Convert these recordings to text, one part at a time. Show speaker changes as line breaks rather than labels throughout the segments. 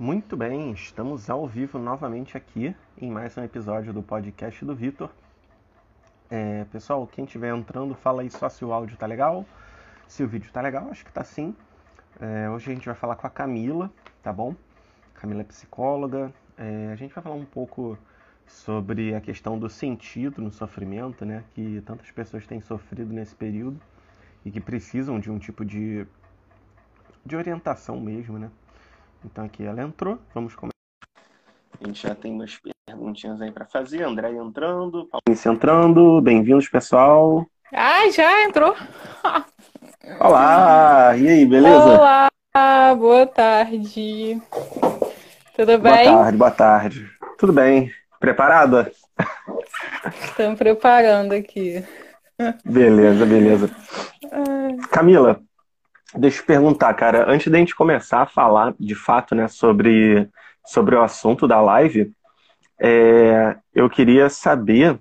Muito bem, estamos ao vivo novamente aqui em mais um episódio do podcast do Vitor. É, pessoal, quem estiver entrando, fala aí só se o áudio tá legal, se o vídeo tá legal, acho que tá sim. É, hoje a gente vai falar com a Camila, tá bom? Camila é psicóloga. É, a gente vai falar um pouco sobre a questão do sentido no sofrimento, né? Que tantas pessoas têm sofrido nesse período e que precisam de um tipo de, de orientação mesmo, né? Então aqui ela entrou, vamos começar. A gente já tem umas perguntinhas aí para fazer. André entrando, Paulinho entrando. Bem-vindos, pessoal.
Ah, já entrou.
Olá! E aí, beleza?
Olá, boa tarde. Tudo bem?
Boa tarde, boa tarde. Tudo bem. Preparada?
Estamos preparando aqui.
Beleza, beleza. Camila, Deixa eu te perguntar, cara, antes da gente começar a falar de fato, né, sobre, sobre o assunto da live, é, eu queria saber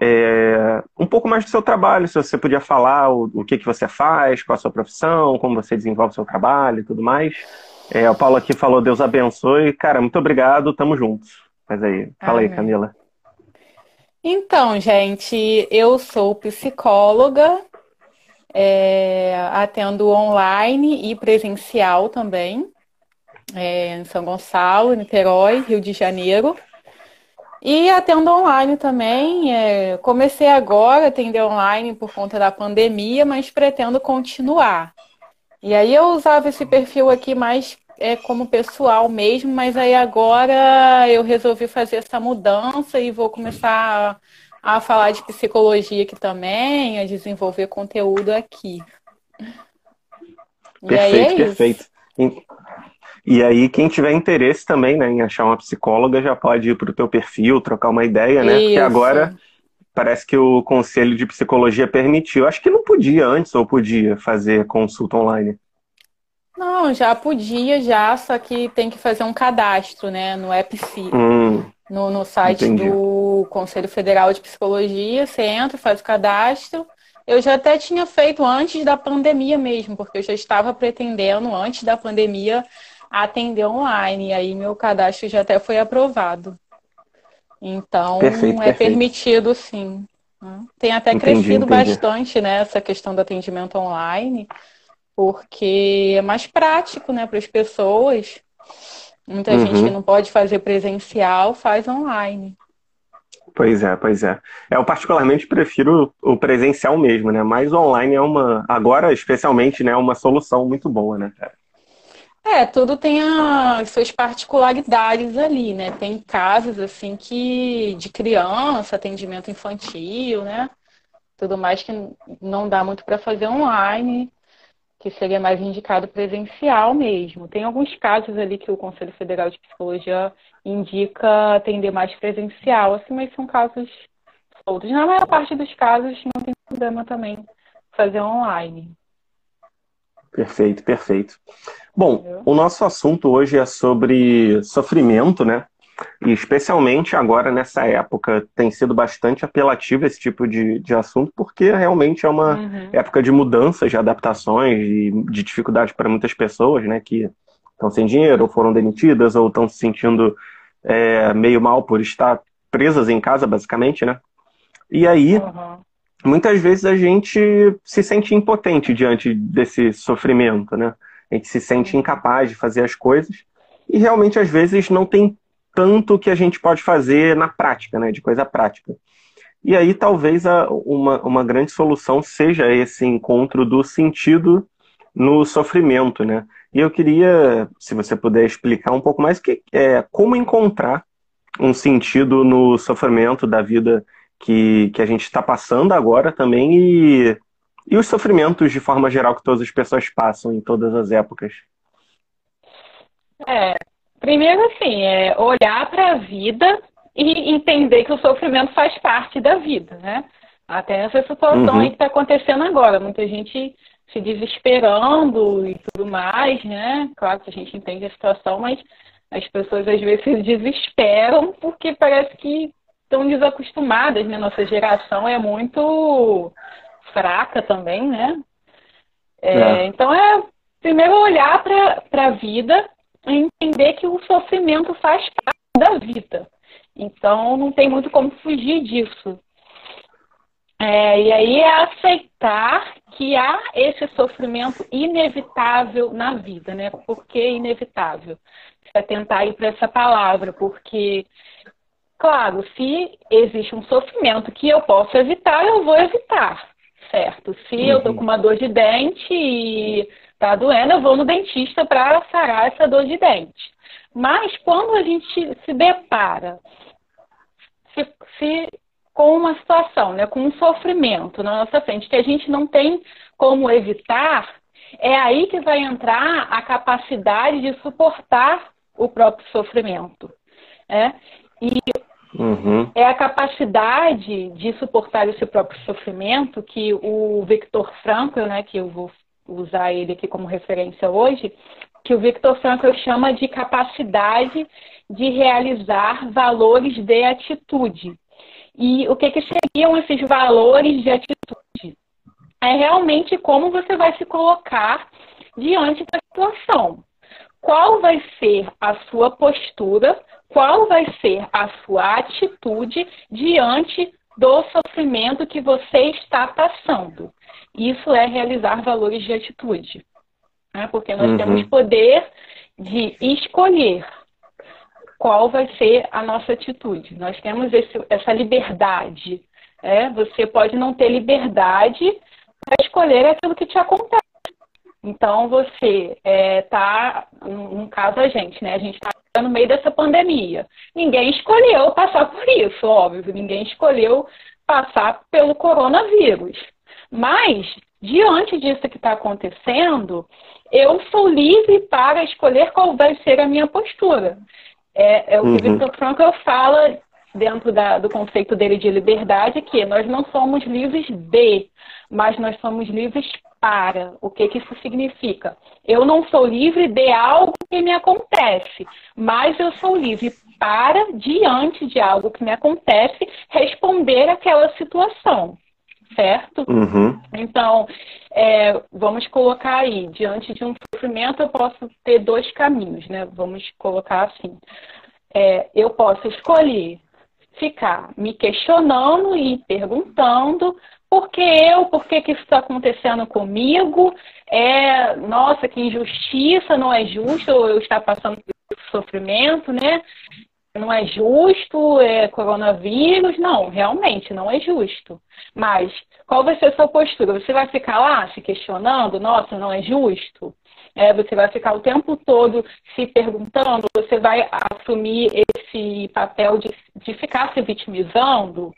é, um pouco mais do seu trabalho, se você podia falar o, o que, que você faz, qual a sua profissão, como você desenvolve o seu trabalho e tudo mais. É, o Paulo aqui falou, Deus abençoe. Cara, muito obrigado, tamo juntos. Mas aí, fala Amém. aí, Camila.
Então, gente, eu sou psicóloga, é, atendo online e presencial também, é, em São Gonçalo, Niterói, Rio de Janeiro. E atendo online também. É, comecei agora a atender online por conta da pandemia, mas pretendo continuar. E aí eu usava esse perfil aqui mais é, como pessoal mesmo, mas aí agora eu resolvi fazer essa mudança e vou começar a falar de psicologia aqui também, a desenvolver conteúdo aqui.
Perfeito, é perfeito. E aí, quem tiver interesse também né, em achar uma psicóloga já pode ir para o teu perfil, trocar uma ideia, né? Isso. Porque agora parece que o Conselho de Psicologia permitiu. Acho que não podia antes, ou podia fazer consulta online.
Não, já podia, já, só que tem que fazer um cadastro, né, no EPC. Hum, no, no site entendi. do Conselho Federal de Psicologia, você entra, faz o cadastro. Eu já até tinha feito antes da pandemia mesmo, porque eu já estava pretendendo, antes da pandemia, atender online. E aí meu cadastro já até foi aprovado. Então, perfeito, é perfeito. permitido sim. Tem até entendi, crescido entendi. bastante né, essa questão do atendimento online, porque é mais prático né, para as pessoas. Muita uhum. gente que não pode fazer presencial faz online.
Pois é, pois é. Eu particularmente prefiro o presencial mesmo, né? Mas o online é uma, agora especialmente, né, uma solução muito boa, né, cara?
É, tudo tem as suas particularidades ali, né? Tem casos assim que de criança, atendimento infantil, né? Tudo mais que não dá muito para fazer online que seria mais indicado presencial mesmo. Tem alguns casos ali que o Conselho Federal de Psicologia indica atender mais presencial, assim, mas são casos soltos. Na maior parte dos casos não tem problema também fazer online.
Perfeito, perfeito. Bom, Entendeu? o nosso assunto hoje é sobre sofrimento, né? E especialmente agora nessa época tem sido bastante apelativo esse tipo de, de assunto, porque realmente é uma uhum. época de mudanças, de adaptações e de dificuldades para muitas pessoas, né? Que estão sem dinheiro, ou foram demitidas, ou estão se sentindo é, meio mal por estar presas em casa, basicamente, né? E aí, uhum. muitas vezes a gente se sente impotente diante desse sofrimento, né? A gente se sente incapaz de fazer as coisas e realmente às vezes não tem tanto que a gente pode fazer na prática, né, de coisa prática. E aí talvez a, uma, uma grande solução seja esse encontro do sentido no sofrimento, né? E eu queria, se você puder explicar um pouco mais, que, é, como encontrar um sentido no sofrimento da vida que, que a gente está passando agora também e, e os sofrimentos de forma geral que todas as pessoas passam em todas as épocas.
É, Primeiro, assim, é olhar para a vida e entender que o sofrimento faz parte da vida, né? Até essa situação uhum. aí que está acontecendo agora. Muita gente se desesperando e tudo mais, né? Claro que a gente entende a situação, mas as pessoas às vezes se desesperam porque parece que estão desacostumadas, né? Nossa geração é muito fraca também, né? É, é. Então é primeiro olhar para a vida entender que o sofrimento faz parte da vida. Então, não tem muito como fugir disso. É, e aí é aceitar que há esse sofrimento inevitável na vida, né? Por que inevitável? É tentar ir para essa palavra, porque, claro, se existe um sofrimento que eu posso evitar, eu vou evitar, certo? Se uhum. eu tô com uma dor de dente e tá doendo, eu vou no dentista para sarar essa dor de dente. Mas quando a gente se depara se, se, com uma situação, né, com um sofrimento na nossa frente que a gente não tem como evitar, é aí que vai entrar a capacidade de suportar o próprio sofrimento. Né? E uhum. é a capacidade de suportar esse próprio sofrimento que o Victor Frankl, né, que eu vou usar ele aqui como referência hoje, que o Victor Frankl chama de capacidade de realizar valores de atitude. E o que, que seriam esses valores de atitude? É realmente como você vai se colocar diante da situação. Qual vai ser a sua postura, qual vai ser a sua atitude diante do sofrimento que você está passando. Isso é realizar valores de atitude. Né? Porque nós uhum. temos poder de escolher qual vai ser a nossa atitude. Nós temos esse, essa liberdade. É? Você pode não ter liberdade para escolher aquilo que te acontece. Então, você está, é, no caso a gente, né? A gente está no meio dessa pandemia. Ninguém escolheu passar por isso, óbvio. Ninguém escolheu passar pelo coronavírus. Mas, diante disso que está acontecendo, eu sou livre para escolher qual vai ser a minha postura. É, é o que uhum. Victor Frankl fala dentro da, do conceito dele de liberdade, que nós não somos livres de, mas nós somos livres para. O que, que isso significa? Eu não sou livre de algo que me acontece, mas eu sou livre para, diante de algo que me acontece, responder aquela situação certo? Uhum. Então, é, vamos colocar aí, diante de um sofrimento, eu posso ter dois caminhos, né? Vamos colocar assim. É, eu posso escolher ficar me questionando e perguntando por que eu, por que, que isso está acontecendo comigo? É, nossa, que injustiça, não é justo eu estar passando por sofrimento, né? não é justo, é coronavírus. Não, realmente não é justo. Mas qual vai ser a sua postura? Você vai ficar lá se questionando, nossa, não é justo? É, você vai ficar o tempo todo se perguntando, você vai assumir esse papel de, de ficar se vitimizando?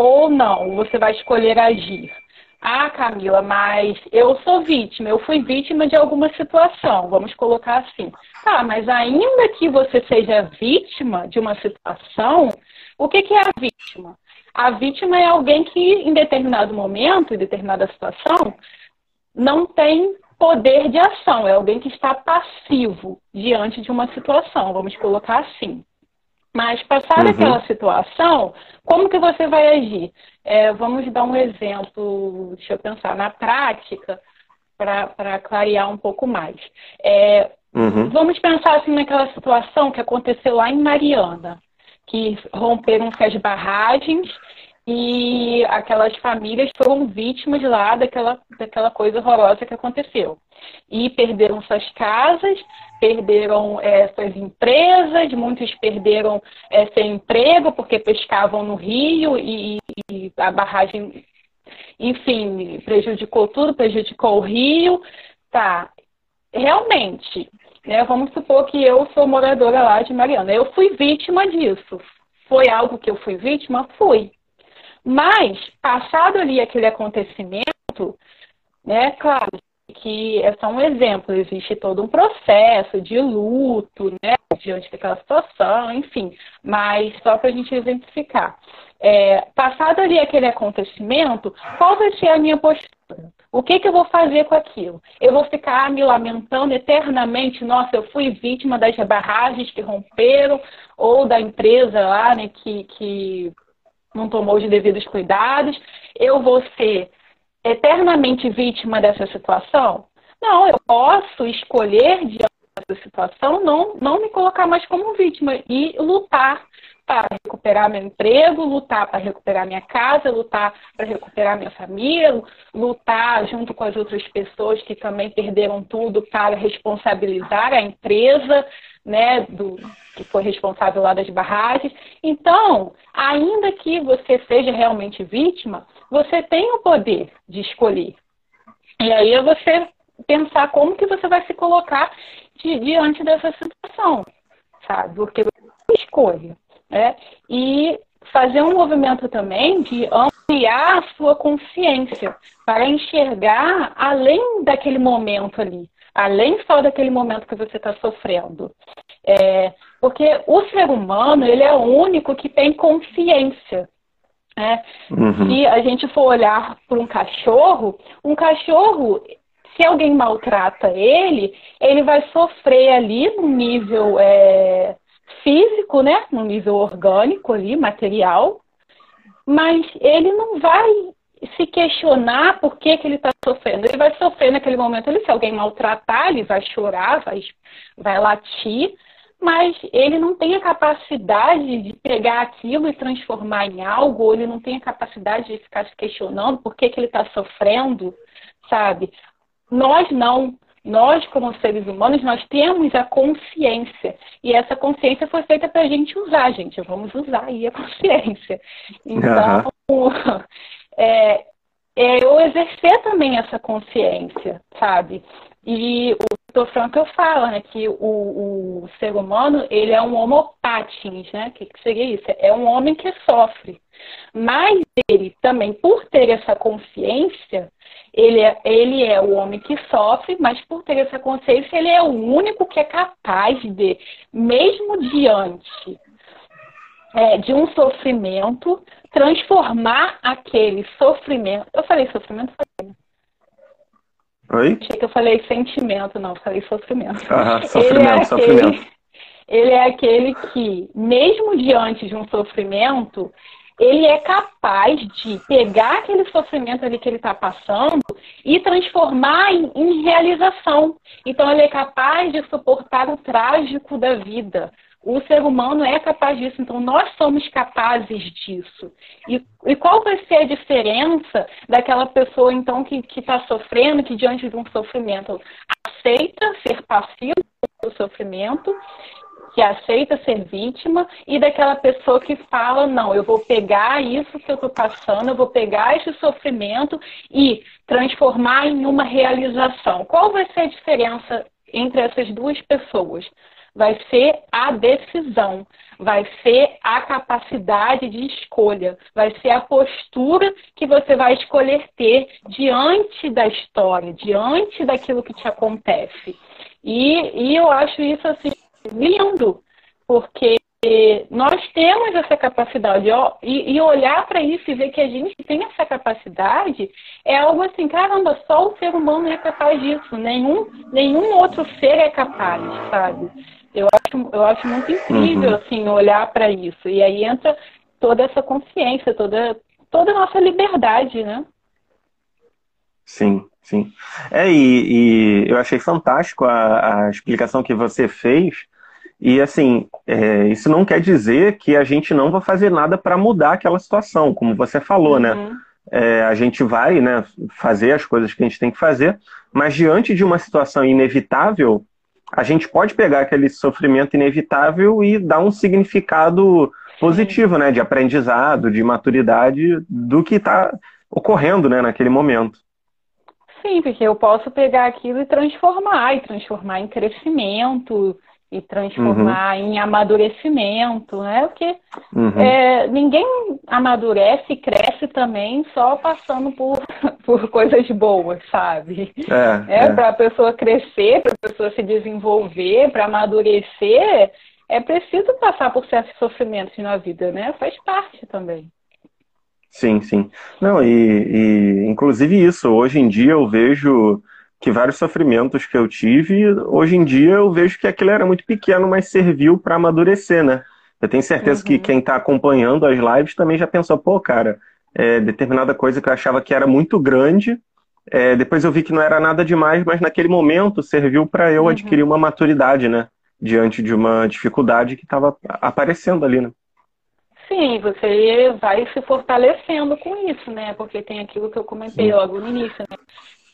Ou não, você vai escolher agir? Ah, Camila, mas eu sou vítima, eu fui vítima de alguma situação, vamos colocar assim. Tá, mas ainda que você seja vítima de uma situação, o que, que é a vítima? A vítima é alguém que, em determinado momento, em determinada situação, não tem poder de ação, é alguém que está passivo diante de uma situação, vamos colocar assim. Mas passada uhum. aquela situação, como que você vai agir? É, vamos dar um exemplo, deixa eu pensar, na prática, para clarear um pouco mais. É, uhum. Vamos pensar assim naquela situação que aconteceu lá em Mariana, que romperam as barragens e aquelas famílias foram vítimas lá daquela, daquela coisa horrorosa que aconteceu. E perderam suas casas, perderam é, suas empresas, muitos perderam é, seu emprego porque pescavam no rio e, e a barragem, enfim, prejudicou tudo, prejudicou o rio. Tá, realmente, né, vamos supor que eu sou moradora lá de Mariana, eu fui vítima disso. Foi algo que eu fui vítima? Fui. Mas, passado ali aquele acontecimento, né, claro que é só um exemplo, existe todo um processo de luto, né, diante daquela situação, enfim, mas só para a gente exemplificar. É, passado ali aquele acontecimento, qual vai ser a minha postura? O que, que eu vou fazer com aquilo? Eu vou ficar me lamentando eternamente, nossa, eu fui vítima das barragens que romperam, ou da empresa lá, né, que, que não tomou os devidos cuidados, eu vou ser eternamente vítima dessa situação? Não, eu posso escolher diante dessa situação, não, não me colocar mais como vítima e lutar para recuperar meu emprego, lutar para recuperar minha casa, lutar para recuperar minha família, lutar junto com as outras pessoas que também perderam tudo para responsabilizar a empresa, né, do, que foi responsável lá das barragens. Então, ainda que você seja realmente vítima, você tem o poder de escolher. E aí é você pensar como que você vai se colocar diante dessa situação, sabe? Porque você escolha, né? E fazer um movimento também de ampliar a sua consciência para enxergar além daquele momento ali, além só daquele momento que você está sofrendo. É, porque o ser humano ele é o único que tem consciência. Né? Uhum. Se a gente for olhar para um cachorro, um cachorro, se alguém maltrata ele, ele vai sofrer ali no nível é, físico, né? no nível orgânico ali, material, mas ele não vai se questionar por que, que ele está sofrendo. Ele vai sofrer naquele momento, se alguém maltratar, ele vai chorar, vai, vai latir, mas ele não tem a capacidade de pegar aquilo e transformar em algo, ou ele não tem a capacidade de ficar se questionando por que, que ele está sofrendo, sabe? Nós não. Nós, como seres humanos, nós temos a consciência. E essa consciência foi feita para a gente usar, gente. Vamos usar aí a consciência. Então, uhum. É, é eu exercer também essa consciência, sabe? E o Dr. Frankel fala né, que o, o, ser humano ele é um homo patins, né? O que, que seria isso? É um homem que sofre. Mas ele também, por ter essa consciência, ele é, ele é o homem que sofre, mas por ter essa consciência, ele é o único que é capaz de, mesmo diante é, de um sofrimento, transformar aquele sofrimento. Eu falei sofrimento? Falei,
Oi?
Achei que eu falei sentimento, não, falei sofrimento.
Ah, sofrimento, ele é sofrimento. Aquele,
ele é aquele que, mesmo diante de um sofrimento, ele é capaz de pegar aquele sofrimento ali que ele está passando e transformar em, em, realização. Então, ele é capaz de suportar o trágico da vida, o ser humano é capaz disso, então nós somos capazes disso. E, e qual vai ser a diferença daquela pessoa, então, que está sofrendo, que diante de um sofrimento aceita ser passivo do sofrimento, que aceita ser vítima, e daquela pessoa que fala: não, eu vou pegar isso que eu estou passando, eu vou pegar esse sofrimento e transformar em uma realização. Qual vai ser a diferença entre essas duas pessoas? Vai ser a decisão, vai ser a capacidade de escolha, vai ser a postura que você vai escolher ter diante da história, diante daquilo que te acontece. E, e eu acho isso assim lindo, porque nós temos essa capacidade ó, e, e olhar para isso e ver que a gente tem essa capacidade é algo assim, caramba, só o ser humano é capaz disso, nenhum, nenhum outro ser é capaz, sabe? Eu acho, eu acho muito incrível, uhum. assim, olhar para isso. E aí entra toda essa consciência, toda, toda a nossa liberdade, né?
Sim, sim. É, e, e eu achei fantástico a, a, explicação que você fez. E assim, é, isso não quer dizer que a gente não vai fazer nada para mudar aquela situação, como você falou, né? uhum. né? É, a gente vai né, fazer as coisas que a gente tem que fazer, mas diante de uma situação inevitável, a gente pode pegar aquele sofrimento inevitável e dar um significado positivo, né, de aprendizado, de maturidade do que está ocorrendo, né, naquele momento.
Sim, porque eu posso pegar aquilo e transformar, e transformar em crescimento, e transformar uhum. em amadurecimento, né? Porque uhum. é, ninguém amadurece e cresce também só passando por, por coisas boas, sabe? É, é, é. para a pessoa crescer, para a pessoa se desenvolver, para amadurecer, é preciso passar por certos sofrimentos na vida, né? Faz parte também.
Sim, sim. Não, e, e inclusive isso, hoje em dia eu vejo que vários sofrimentos que eu tive, hoje em dia eu vejo que aquilo era muito pequeno, mas serviu para amadurecer, né? Eu tenho certeza uhum. que quem está acompanhando as lives também já pensou, pô, cara, é, determinada coisa que eu achava que era muito grande, é, depois eu vi que não era nada demais, mas naquele momento serviu para eu uhum. adquirir uma maturidade, né? Diante de uma dificuldade que estava aparecendo ali, né?
Sim, você vai se fortalecendo com isso, né? Porque tem aquilo que eu comentei Sim. logo no início, né?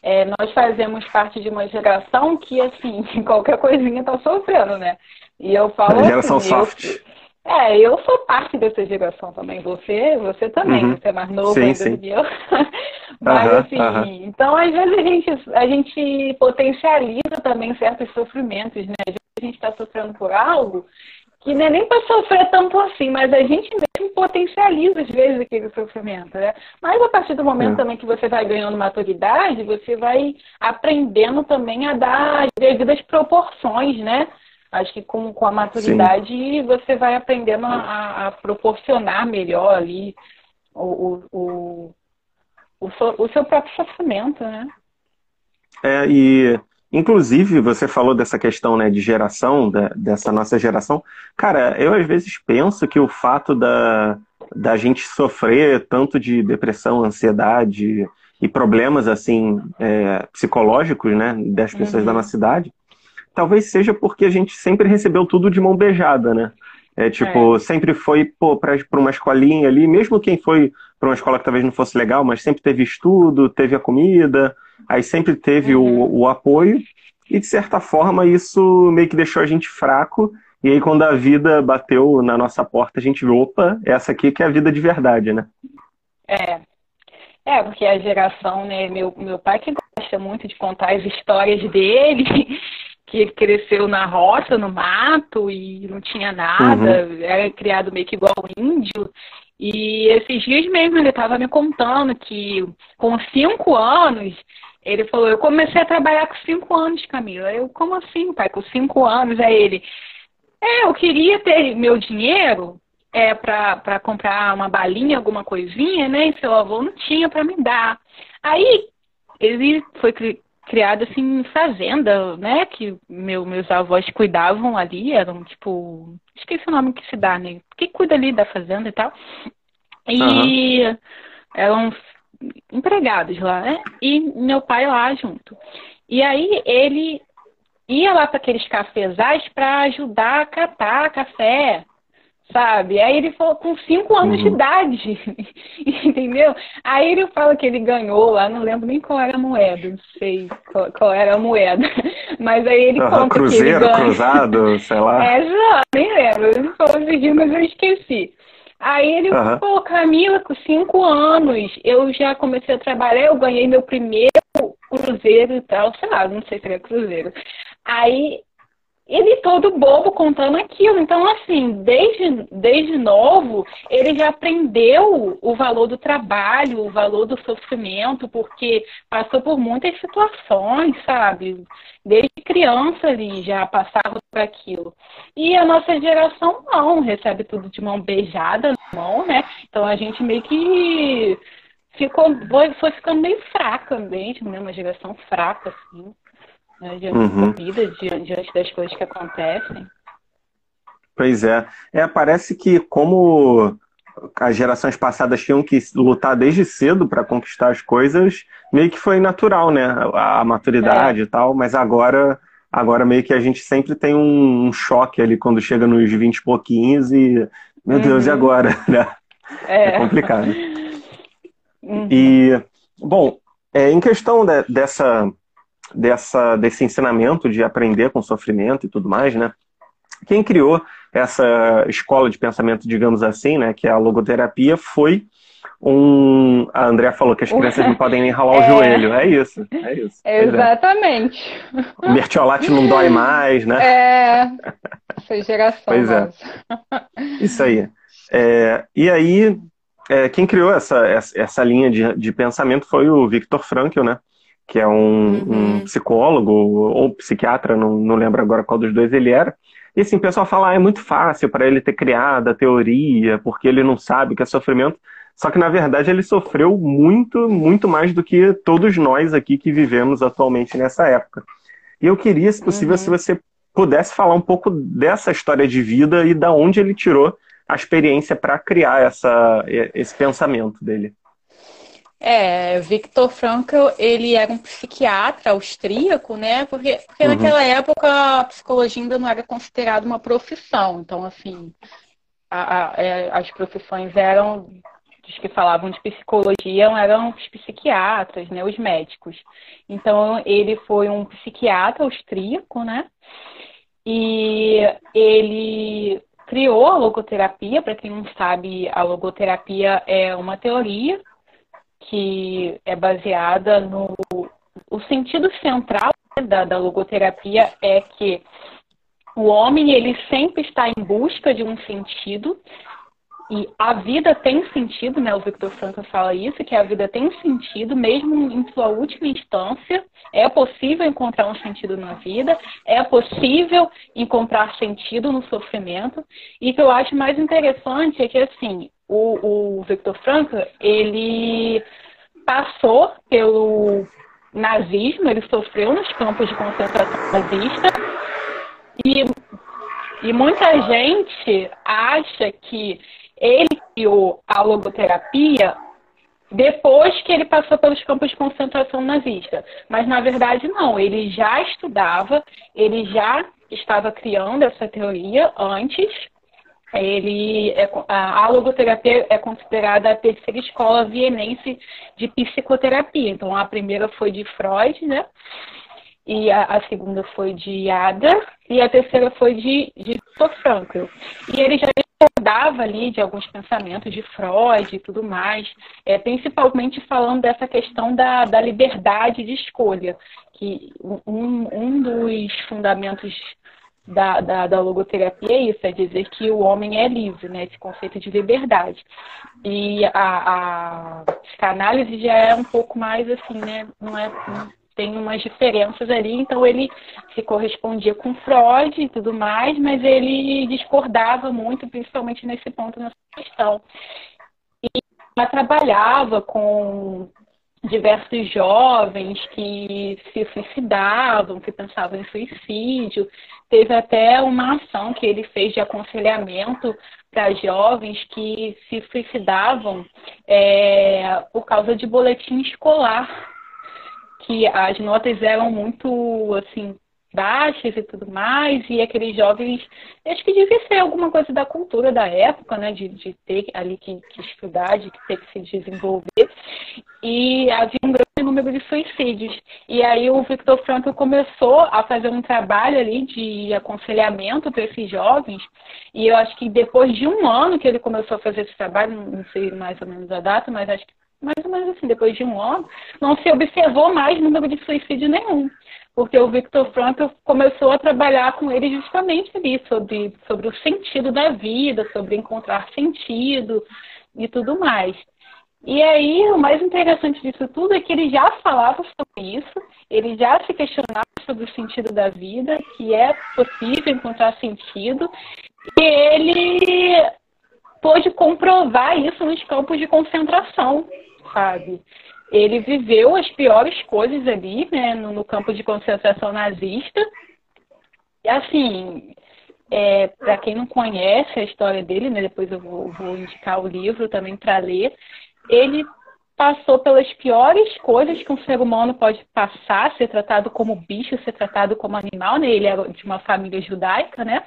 É, nós fazemos parte de uma geração que, assim, qualquer coisinha está sofrendo, né? E eu falo. A
geração
assim,
soft.
Eu, é, eu sou parte dessa geração também. Você, você também, uhum. você é mais novo sim, sim. do que eu. Mas uhum, assim, uhum. então às vezes a gente, a gente potencializa também certos sofrimentos, né? Às vezes a gente está sofrendo por algo que não é nem para sofrer tanto assim, mas a gente mesmo potencializa às vezes aquele sofrimento, né? Mas a partir do momento é. também que você vai ganhando maturidade, você vai aprendendo também a dar as devidas proporções, né? Acho que com, com a maturidade Sim. você vai aprendendo a, a, proporcionar melhor ali o, o, o, o, o seu próprio sofrimento, né?
É, e inclusive você falou dessa questão né, de geração, da, dessa nossa geração. Cara, eu às vezes penso que o fato da, da gente sofrer tanto de depressão, ansiedade e problemas assim é, psicológicos né, das pessoas uhum. da nossa cidade talvez seja porque a gente sempre recebeu tudo de mão beijada, né? É tipo, é. sempre foi para uma escolinha ali, mesmo quem foi para uma escola que talvez não fosse legal, mas sempre teve estudo, teve a comida, aí sempre teve uhum. o, o apoio, e de certa forma isso meio que deixou a gente fraco. E aí, quando a vida bateu na nossa porta, a gente viu, opa, essa aqui que é a vida de verdade, né?
É. É, porque a geração, né? Meu, meu pai que gosta muito de contar as histórias dele, que cresceu na roça, no mato e não tinha nada, uhum. era criado meio que igual índio. E esses dias mesmo ele estava me contando que com cinco anos, ele falou, eu comecei a trabalhar com cinco anos, Camila. Eu, como assim, pai? Com cinco anos? Aí ele, é, eu queria ter meu dinheiro é, para comprar uma balinha, alguma coisinha, né? E seu avô não tinha para me dar. Aí ele foi criada assim em fazenda, né? Que meu, meus avós cuidavam ali, eram tipo. Esqueci o nome que se dá, né? Quem cuida ali da fazenda e tal. E uhum. eram empregados lá, né? E meu pai lá junto. E aí ele ia lá para aqueles cafezais para ajudar a catar café, sabe? Aí ele falou com cinco anos uhum. de idade, entendeu? Aí ele fala que ele ganhou lá, não lembro nem qual era a moeda, não sei qual, qual era a moeda, mas aí ele uhum, conta
cruzeiro,
que ele
cruzado, sei lá.
É, já, nem lembro, ele falou esse mas eu esqueci. Aí ele, uhum. pô, Camila, com cinco anos, eu já comecei a trabalhar, eu ganhei meu primeiro cruzeiro e tal, sei lá, não sei se era cruzeiro. Aí ele todo bobo contando aquilo. Então, assim, desde, desde novo, ele já aprendeu o valor do trabalho, o valor do sofrimento, porque passou por muitas situações, sabe? Desde criança ali já passava por aquilo. E a nossa geração não, recebe tudo de mão beijada na mão, né? Então a gente meio que ficou, foi ficando meio fraca mesmo, né? Uma geração fraca, assim né, diante uhum. da vida, diante das coisas que acontecem.
Pois é. É, parece que como as gerações passadas tinham que lutar desde cedo para conquistar as coisas, meio que foi natural, né? A, maturidade é. e tal, mas agora agora meio que a gente sempre tem um, um choque ali quando chega nos 20 e pouquinhos e, meu uhum. Deus, e uhum. agora? Né? É. é complicado. Uhum. E, bom, é, em questão de, dessa dessa, desse ensinamento de aprender com sofrimento e tudo mais, né? Quem criou essa escola de pensamento, digamos assim, né, que é a logoterapia, foi um. A Andrea falou que as crianças não podem nem ralar o é. joelho. É isso. É isso.
É. Exatamente.
É. O mertiolate não dói mais, né?
É. Essa geração.
Pois é. Isso aí. É, e aí, é, quem criou essa, essa, essa linha de, de pensamento foi o Viktor Frankl, né? Que é um, uhum. um psicólogo ou psiquiatra, não, não lembro agora qual dos dois ele era. E assim, o pessoal fala, ah, é muito fácil para ele ter criado a teoria, porque ele não sabe o que é sofrimento. Só que, na verdade, ele sofreu muito, muito mais do que todos nós aqui que vivemos atualmente nessa época. E eu queria, se possível, uhum. se você pudesse falar um pouco dessa história de vida e da onde ele tirou a experiência para criar essa, esse pensamento dele.
É, Viktor Frankl, ele era um psiquiatra austríaco, né? Porque, porque uhum. naquela época a psicologia ainda não era considerada uma profissão. Então, assim, a, a, é, as profissões eram os que falavam de psicologia eram os psiquiatras, né, os médicos. Então ele foi um psiquiatra austríaco, né? E ele criou a logoterapia. Para quem não sabe, a logoterapia é uma teoria que é baseada no o sentido central da, da logoterapia é que o homem ele sempre está em busca de um sentido e a vida tem sentido, né? O Victor Frankl fala isso, que a vida tem sentido, mesmo em sua última instância. É possível encontrar um sentido na vida, é possível encontrar sentido no sofrimento. E o que eu acho mais interessante é que, assim, o, o Victor Frankl, ele passou pelo nazismo, ele sofreu nos campos de concentração nazista. E, e muita gente acha que ele criou a logoterapia depois que ele passou pelos campos de concentração nazista. Mas, na verdade, não. Ele já estudava, ele já estava criando essa teoria antes. Ele é, a logoterapia é considerada a terceira escola vienense de psicoterapia. Então, a primeira foi de Freud, né? E a, a segunda foi de Adler e a terceira foi de, de Frankl. E ele já discordava ali de alguns pensamentos de Freud e tudo mais, é, principalmente falando dessa questão da, da liberdade de escolha, que um, um dos fundamentos da, da, da, logoterapia é isso, é dizer que o homem é livre, né? Esse conceito de liberdade. E a, a psicanálise já é um pouco mais assim, né? Não é, tem umas diferenças ali, então ele se correspondia com Freud e tudo mais, mas ele discordava muito, principalmente nesse ponto, nessa questão. E ela trabalhava com diversos jovens que se suicidavam, que pensavam em suicídio. Teve até uma ação que ele fez de aconselhamento para jovens que se suicidavam é, por causa de boletim escolar que as notas eram muito, assim, baixas e tudo mais, e aqueles jovens, acho que devia ser alguma coisa da cultura da época, né, de, de ter ali que, que estudar, de ter que se desenvolver, e havia um grande número de suicídios. E aí o Victor Frankl começou a fazer um trabalho ali de aconselhamento para esses jovens, e eu acho que depois de um ano que ele começou a fazer esse trabalho, não sei mais ou menos a data, mas acho que mais ou menos assim, depois de um ano, não se observou mais número de suicídio nenhum. Porque o Victor Frankl começou a trabalhar com ele justamente ali, sobre, sobre o sentido da vida, sobre encontrar sentido e tudo mais. E aí, o mais interessante disso tudo é que ele já falava sobre isso, ele já se questionava sobre o sentido da vida, que é possível encontrar sentido, e ele pôde comprovar isso nos campos de concentração, sabe? Ele viveu as piores coisas ali, né, no, no campo de concentração nazista. E assim, é, para quem não conhece a história dele, né, depois eu vou, vou indicar o livro também para ler, ele passou pelas piores coisas que um ser humano pode passar, ser tratado como bicho, ser tratado como animal, né? Ele era de uma família judaica, né?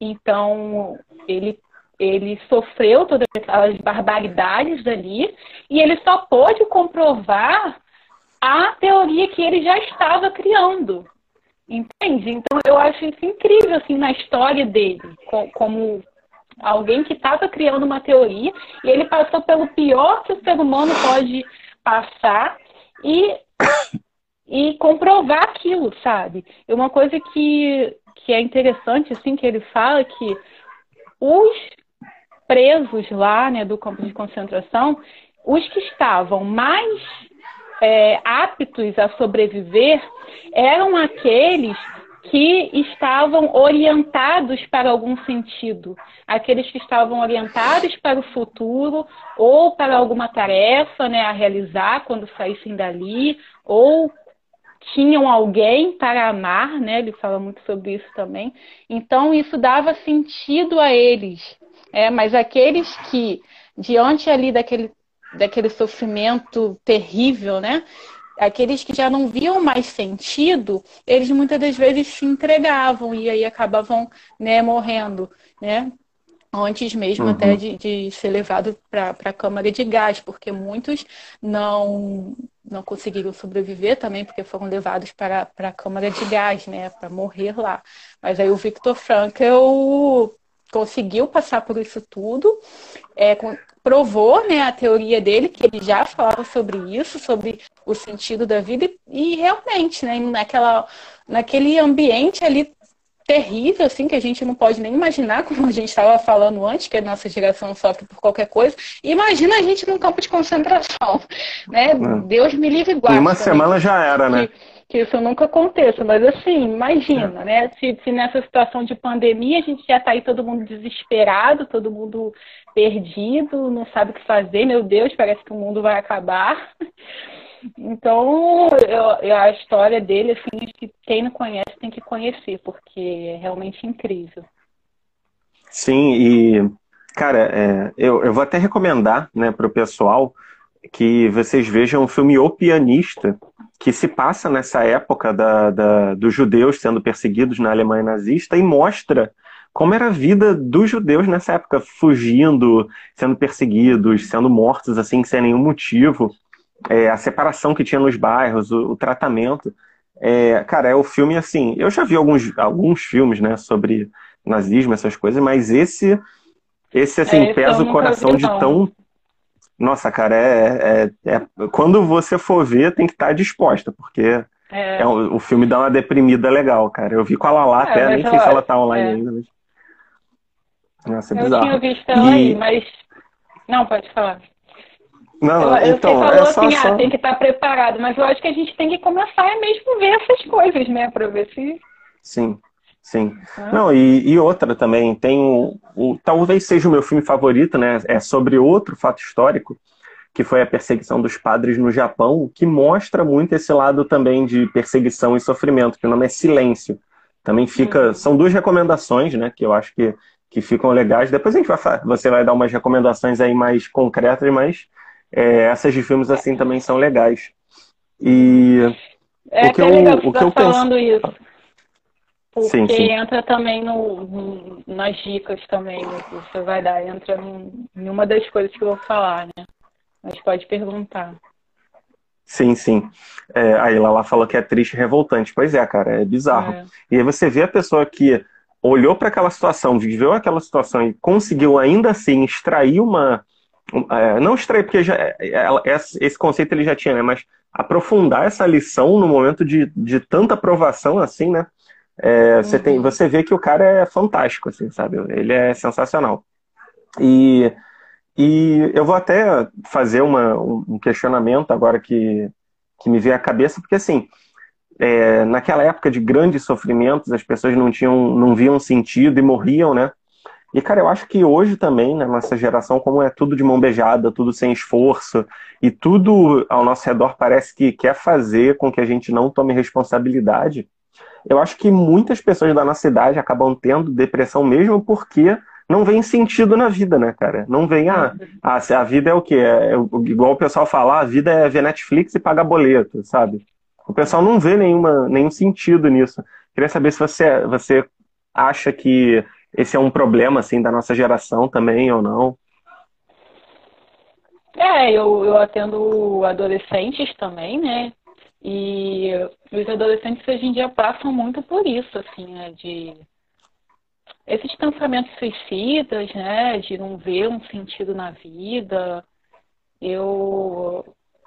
Então, ele ele sofreu todas aquelas barbaridades dali e ele só pôde comprovar a teoria que ele já estava criando. Entende? Então eu acho isso incrível assim na história dele, como alguém que estava criando uma teoria e ele passou pelo pior que o ser humano pode passar e e comprovar aquilo, sabe? É uma coisa que, que é interessante assim que ele fala que os presos lá né, do campo de concentração, os que estavam mais é, aptos a sobreviver eram aqueles que estavam orientados para algum sentido, aqueles que estavam orientados para o futuro ou para alguma tarefa né, a realizar quando saíssem dali, ou tinham alguém para amar, né? Ele fala muito sobre isso também. Então isso dava sentido a eles. É, mas aqueles que, diante ali daquele daquele sofrimento terrível, né? Aqueles que já não viam mais sentido, eles muitas das vezes se entregavam e aí acabavam né, morrendo, né? Antes mesmo uhum. até de, de, ser levado para a câmara de gás, porque muitos não não conseguiram sobreviver também, porque foram levados para, para a câmara de gás, né? Para morrer lá. Mas aí o Victor Frankl conseguiu passar por isso tudo, é, provou né, a teoria dele, que ele já falava sobre isso, sobre o sentido da vida, e, e realmente, né, naquela, naquele ambiente ali terrível, assim, que a gente não pode nem imaginar, como a gente estava falando antes, que a nossa geração sofre por qualquer coisa. Imagina a gente num campo de concentração, né? É. Deus me livre e guarde.
Em uma semana já era, né?
Que, isso nunca aconteça, mas assim, imagina, é. né? Se, se nessa situação de pandemia a gente já está aí todo mundo desesperado, todo mundo perdido, não sabe o que fazer, meu Deus, parece que o mundo vai acabar. Então, eu, eu, a história dele, assim, que quem não conhece tem que conhecer, porque é realmente incrível.
Sim, e, cara, é, eu, eu vou até recomendar né, para o pessoal que vocês vejam o filme O Pianista, que se passa nessa época da, da, dos judeus sendo perseguidos na Alemanha nazista e mostra como era a vida dos judeus nessa época, fugindo, sendo perseguidos, sendo mortos assim sem nenhum motivo, é, a separação que tinha nos bairros, o, o tratamento. É, cara, é o filme assim. Eu já vi alguns, alguns filmes, né, sobre nazismo, essas coisas, mas esse, esse assim, é, pesa o coração de tão. Nossa, cara, é, é, é, Quando você for ver, tem que estar disposta, porque é. é o filme dá uma deprimida legal, cara. Eu vi com a Lala é, até, nem sei se ela tá online ainda, mas.
Nossa, é bizarro. Eu tinha visto ela e... aí, mas. Não, pode falar.
Não,
eu,
então,
você falou é assim, ah, só... tem que estar preparado, mas eu acho que a gente tem que começar é mesmo ver essas coisas, né, para ver se...
Sim, sim. Ah. Não, e, e, outra também, tem o, o, talvez seja o meu filme favorito, né, é sobre outro fato histórico, que foi a perseguição dos padres no Japão, que mostra muito esse lado também de perseguição e sofrimento, que o nome é Silêncio. Também fica, são duas recomendações, né, que eu acho que, que ficam legais. Depois a gente vai, você vai dar umas recomendações aí mais concretas, mas é, essas de filmes assim também são legais. E
é o que, é eu, o que eu falando penso... isso. Porque sim, sim. entra também no, no, nas dicas também né, que você vai dar, entra em uma das coisas que eu vou falar, né? Mas pode perguntar.
Sim, sim. É, aí Lala falou que é triste e revoltante. Pois é, cara, é bizarro. É. E aí você vê a pessoa que olhou para aquela situação, viveu aquela situação e conseguiu ainda assim extrair uma, é, não extrair, porque já, é, esse conceito ele já tinha, né? Mas aprofundar essa lição no momento de, de tanta aprovação assim, né? É, uhum. você, tem, você vê que o cara é fantástico, assim, sabe? Ele é sensacional. E, e eu vou até fazer uma, um questionamento agora que, que me veio à cabeça, porque assim, é, naquela época de grandes sofrimentos, as pessoas não tinham, não viam sentido e morriam, né? E, cara, eu acho que hoje também, na nossa geração, como é tudo de mão beijada, tudo sem esforço, e tudo ao nosso redor parece que quer fazer com que a gente não tome responsabilidade, eu acho que muitas pessoas da nossa idade acabam tendo depressão mesmo porque não vem sentido na vida, né, cara? Não vem a. Ah, a, a vida é o quê? É, igual o pessoal fala, a vida é ver Netflix e pagar boleto, sabe? O pessoal não vê nenhuma, nenhum sentido nisso. Queria saber se você, você acha que esse é um problema assim da nossa geração também ou não?
É, eu, eu atendo adolescentes também, né? E os adolescentes hoje em dia passam muito por isso, assim, né? De esses pensamentos suicidas, né? De não ver um sentido na vida. Eu,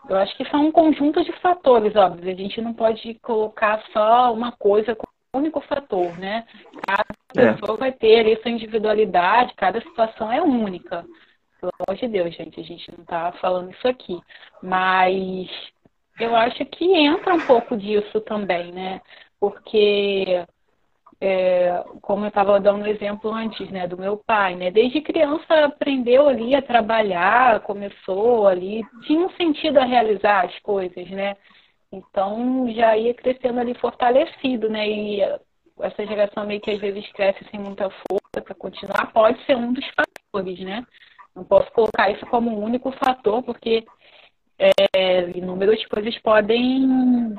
eu acho que são um conjunto de fatores, óbvio. A gente não pode colocar só uma coisa único fator, né? Cada é. pessoa vai ter ali sua individualidade, cada situação é única. Pelo amor de Deus, gente, a gente não está falando isso aqui. Mas eu acho que entra um pouco disso também, né? Porque, é, como eu estava dando um exemplo antes, né, do meu pai, né? Desde criança aprendeu ali a trabalhar, começou ali, tinha um sentido a realizar as coisas, né? Então já ia crescendo ali fortalecido, né? E essa geração meio que às vezes cresce sem muita força para continuar, pode ser um dos fatores, né? Não posso colocar isso como um único fator, porque é, inúmeras coisas podem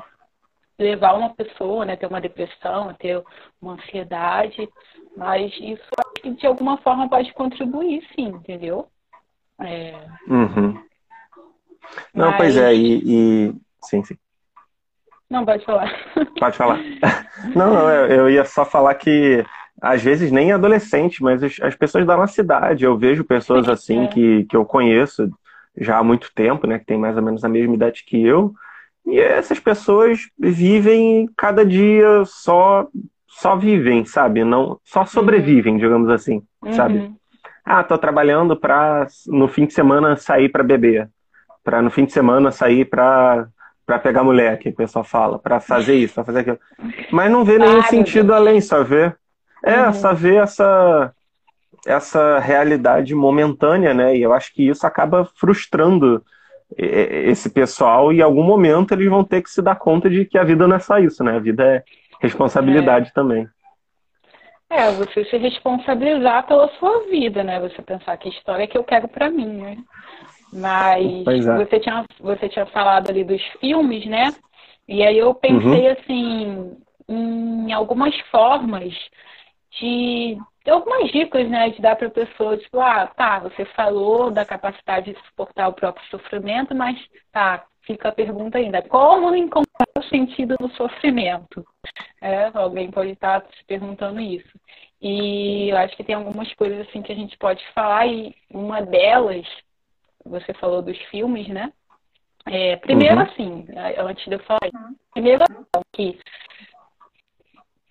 levar uma pessoa né, a ter uma depressão, a ter uma ansiedade, mas isso acho que de alguma forma pode contribuir, sim, entendeu?
É... Uhum. Não, mas... pois é, e, e, Sim, sim.
Não, pode falar.
Pode falar. Não, não, eu ia só falar que às vezes nem adolescente, mas as pessoas da nossa cidade, eu vejo pessoas assim é. que, que eu conheço já há muito tempo, né, que tem mais ou menos a mesma idade que eu, e essas pessoas vivem cada dia só só vivem, sabe? Não só sobrevivem, uhum. digamos assim, uhum. sabe? Ah, tô trabalhando para no fim de semana sair para beber, para no fim de semana sair para para pegar mulher, que o pessoal fala, para fazer isso, para fazer aquilo. Mas não vê nenhum sentido além, só ver. É, uhum. só ver essa essa realidade momentânea, né? E eu acho que isso acaba frustrando esse pessoal e em algum momento eles vão ter que se dar conta de que a vida não é só isso, né? A vida é responsabilidade é. também.
É, você se responsabilizar pela sua vida, né? Você pensar que história que eu quero para mim, né? Mas é. você, tinha, você tinha falado ali dos filmes, né? E aí eu pensei uhum. assim em algumas formas de algumas dicas, né, de dar para a pessoa, tipo, ah, tá, você falou da capacidade de suportar o próprio sofrimento, mas tá, fica a pergunta ainda, como encontrar o sentido no sofrimento? É, alguém pode estar se perguntando isso. E eu acho que tem algumas coisas assim que a gente pode falar, e uma delas, você falou dos filmes, né? É, primeiro, uhum. assim, antes de eu falar, primeiro que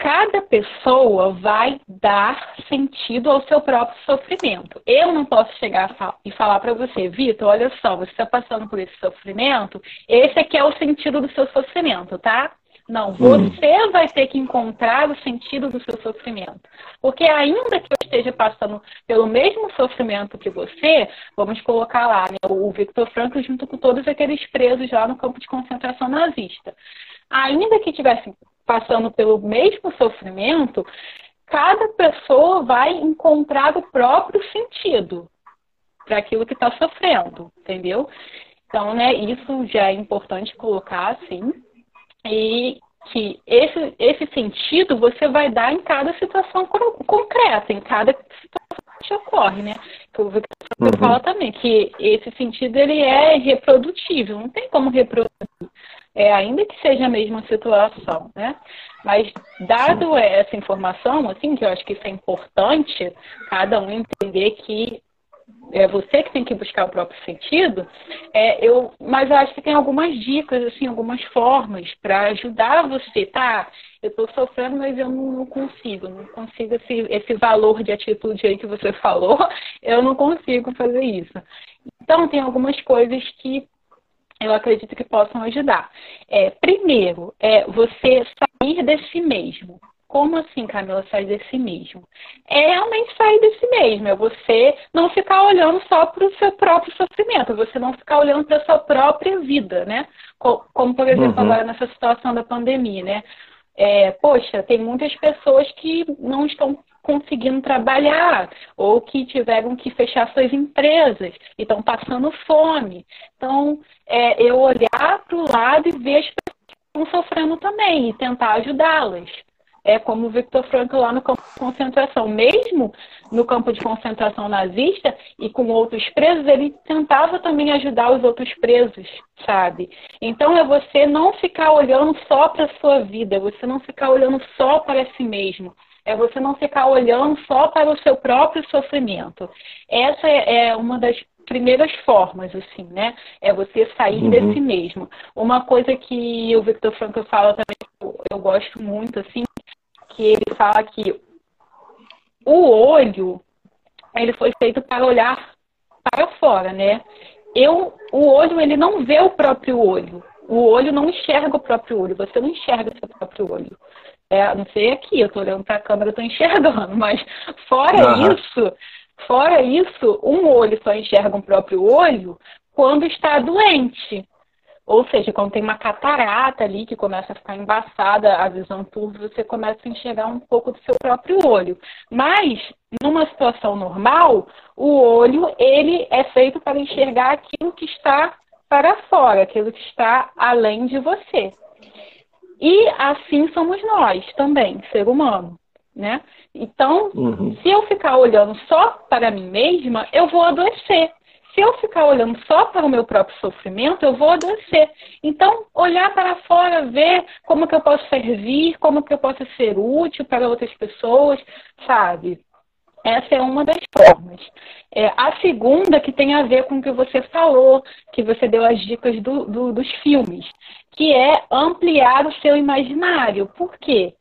cada pessoa vai dar sentido ao seu próprio sofrimento. Eu não posso chegar e falar para você, Vitor, olha só, você está passando por esse sofrimento, esse aqui é o sentido do seu sofrimento, tá? Não, hum. você vai ter que encontrar o sentido do seu sofrimento. Porque ainda que eu esteja passando pelo mesmo sofrimento que você, vamos colocar lá, né, o Victor Frankl junto com todos aqueles presos lá no campo de concentração nazista. Ainda que tivesse passando pelo mesmo sofrimento, cada pessoa vai encontrar o próprio sentido para aquilo que está sofrendo, entendeu? Então, né, isso já é importante colocar assim, e que esse, esse sentido você vai dar em cada situação concreta, em cada situação ocorre, né? Que o Victor uhum. fala também, que esse sentido ele é reprodutível, não tem como reproduzir é, ainda que seja a mesma situação, né? Mas dado essa informação, assim, que eu acho que isso é importante, cada um entender que é você que tem que buscar o próprio sentido, é, eu, mas eu acho que tem algumas dicas, assim, algumas formas para ajudar você, tá? Eu estou sofrendo, mas eu não, não, consigo, não consigo esse, esse valor de atitude aí que você falou, eu não consigo fazer isso. Então, tem algumas coisas que eu acredito que possam ajudar. É, primeiro, é você sair de si mesmo. Como assim, Camila, sair de si mesmo? É realmente sair de si mesmo, é você não ficar olhando só para o seu próprio sofrimento, você não ficar olhando para a sua própria vida, né? Como, por exemplo, uhum. agora nessa situação da pandemia, né? É, poxa, tem muitas pessoas que não estão conseguindo trabalhar ou que tiveram que fechar suas empresas e estão passando fome. Então, é, eu olhar para o lado e ver as pessoas que estão sofrendo também e tentar ajudá-las. É como o Victor Frankl lá no campo de concentração. Mesmo no campo de concentração nazista e com outros presos, ele tentava também ajudar os outros presos, sabe? Então é você não ficar olhando só para a sua vida, é você não ficar olhando só para si mesmo é você não ficar olhando só para o seu próprio sofrimento. Essa é, é uma das primeiras formas, assim, né? É você sair uhum. de si mesmo. Uma coisa que o Victor Frankl fala também, eu gosto muito, assim, que ele fala que o olho, ele foi feito para olhar para fora, né? Eu, o olho, ele não vê o próprio olho. O olho não enxerga o próprio olho. Você não enxerga o seu próprio olho. É, não sei aqui, eu tô olhando para a câmera, eu tô enxergando, mas fora uhum. isso, fora isso, um olho só enxerga um próprio olho quando está doente. Ou seja, quando tem uma catarata ali que começa a ficar embaçada, a visão turva, você começa a enxergar um pouco do seu próprio olho. Mas, numa situação normal, o olho, ele é feito para enxergar aquilo que está para fora, aquilo que está além de você. E assim somos nós também, ser humano. Né? Então, uhum. se eu ficar olhando só para mim mesma, eu vou adoecer. Se eu ficar olhando só para o meu próprio sofrimento, eu vou adoecer. Então, olhar para fora, ver como que eu posso servir, como que eu posso ser útil para outras pessoas, sabe? Essa é uma das formas. É, a segunda, que tem a ver com o que você falou, que você deu as dicas do, do, dos filmes, que é ampliar o seu imaginário. Por quê?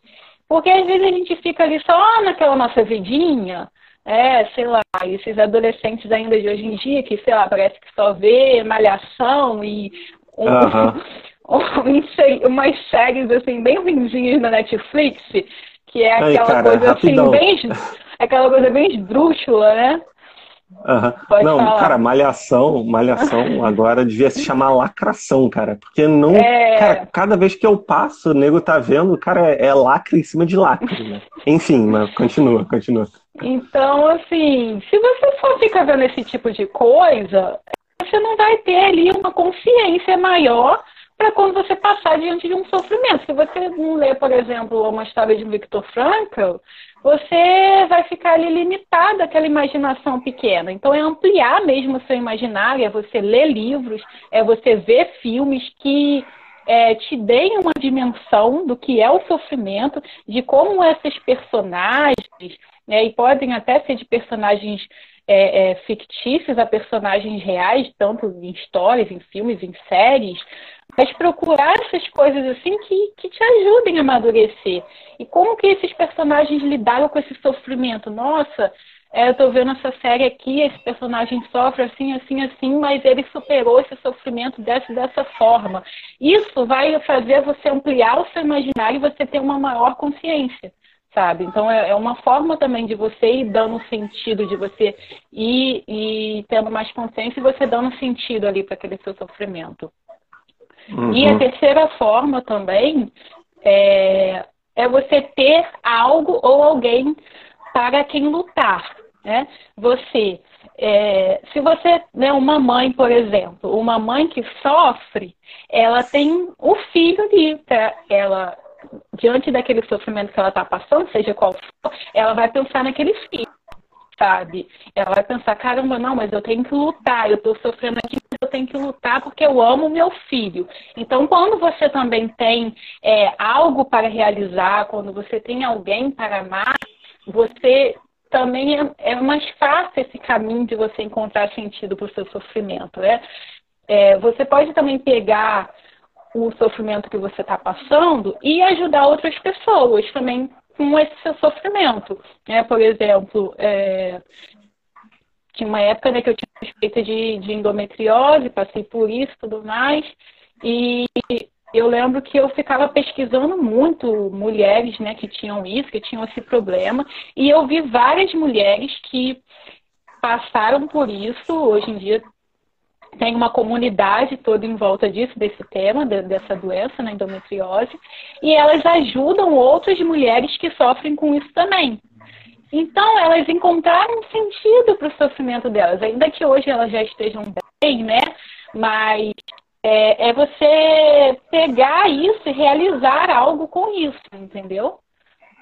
Porque às vezes a gente fica ali só naquela nossa vidinha, é, sei lá, esses adolescentes ainda de hoje em dia que, sei lá, parece que só vê malhação e um, um, umas séries assim bem ruinzinhas na Netflix, que é aquela cara, coisa assim, rapidão. assim, bem. aquela coisa bem esdrúxula, né?
Uhum. Não, falar. cara, malhação, malhação agora devia se chamar lacração, cara. Porque não. É... Cara, cada vez que eu passo, o nego tá vendo, cara, é, é lacre em cima de lacre, né? Enfim, mas continua, continua.
Então, assim, se você for ficar vendo esse tipo de coisa, você não vai ter ali uma consciência maior para quando você passar diante de um sofrimento. Se você não lê, por exemplo, uma história de Viktor Frankl, você vai ficar ali limitado àquela imaginação pequena. Então, é ampliar mesmo o seu imaginário, é você ler livros, é você ver filmes que é, te deem uma dimensão do que é o sofrimento, de como esses personagens, né, e podem até ser de personagens é, é, fictícios a personagens reais, tanto em histórias, em filmes, em séries, mas procurar essas coisas assim que, que te ajudem a amadurecer. E como que esses personagens lidaram com esse sofrimento? Nossa, é, eu tô vendo essa série aqui, esse personagem sofre assim, assim, assim, mas ele superou esse sofrimento dessa dessa forma. Isso vai fazer você ampliar o seu imaginário e você ter uma maior consciência, sabe? Então é, é uma forma também de você ir dando sentido, de você ir, ir tendo mais consciência e você dando sentido ali para aquele seu sofrimento. Uhum. E a terceira forma também é, é você ter algo ou alguém para quem lutar. Né? Você, é, se você, né, uma mãe, por exemplo, uma mãe que sofre, ela tem o filho ali, pra ela, diante daquele sofrimento que ela está passando, seja qual for, ela vai pensar naquele filho sabe? Ela vai pensar, caramba, não, mas eu tenho que lutar, eu estou sofrendo aqui, eu tenho que lutar porque eu amo meu filho. Então, quando você também tem é, algo para realizar, quando você tem alguém para amar, você também é, é mais fácil esse caminho de você encontrar sentido para o seu sofrimento, né? É, você pode também pegar o sofrimento que você está passando e ajudar outras pessoas também com esse seu sofrimento. Né? Por exemplo, é, tinha uma época né, que eu tinha suspeita de, de endometriose, passei por isso tudo mais, e eu lembro que eu ficava pesquisando muito mulheres né, que tinham isso, que tinham esse problema, e eu vi várias mulheres que passaram por isso, hoje em dia tem uma comunidade toda em volta disso, desse tema, dessa doença, né, endometriose, e elas ajudam outras mulheres que sofrem com isso também. Então, elas encontraram um sentido para o sofrimento delas, ainda que hoje elas já estejam bem, né? Mas é, é você pegar isso e realizar algo com isso, entendeu?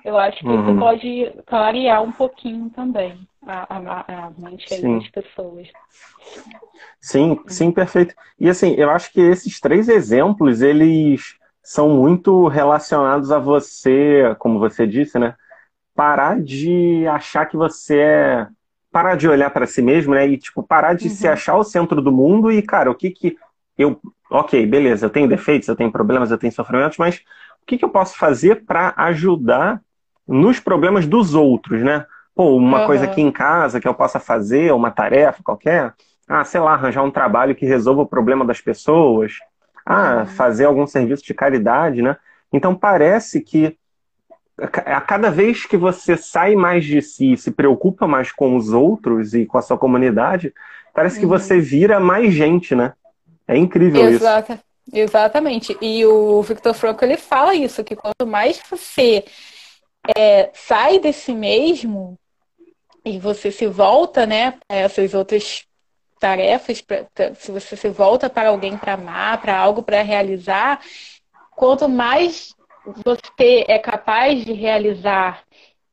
Eu acho que uhum. isso pode clarear um pouquinho também a, a, a mente das pessoas.
Sim, sim, perfeito. E assim, eu acho que esses três exemplos, eles são muito relacionados a você, como você disse, né? Parar de achar que você é. Parar de olhar para si mesmo, né? E, tipo, parar de uhum. se achar o centro do mundo e, cara, o que que eu. Ok, beleza, eu tenho defeitos, eu tenho problemas, eu tenho sofrimentos, mas o que, que eu posso fazer para ajudar nos problemas dos outros, né? Pô, uma uhum. coisa aqui em casa que eu possa fazer, uma tarefa qualquer. Ah, sei lá, arranjar um trabalho que resolva o problema das pessoas. Ah, uhum. fazer algum serviço de caridade, né? Então parece que a cada vez que você sai mais de si, se preocupa mais com os outros e com a sua comunidade, parece uhum. que você vira mais gente, né? É incrível Exato. isso.
Exatamente. E o Victor Frankl ele fala isso, que quanto mais você é, sai desse mesmo e você se volta, né, para essas outras tarefas, pra, se você se volta para alguém para amar, para algo para realizar, quanto mais você é capaz de realizar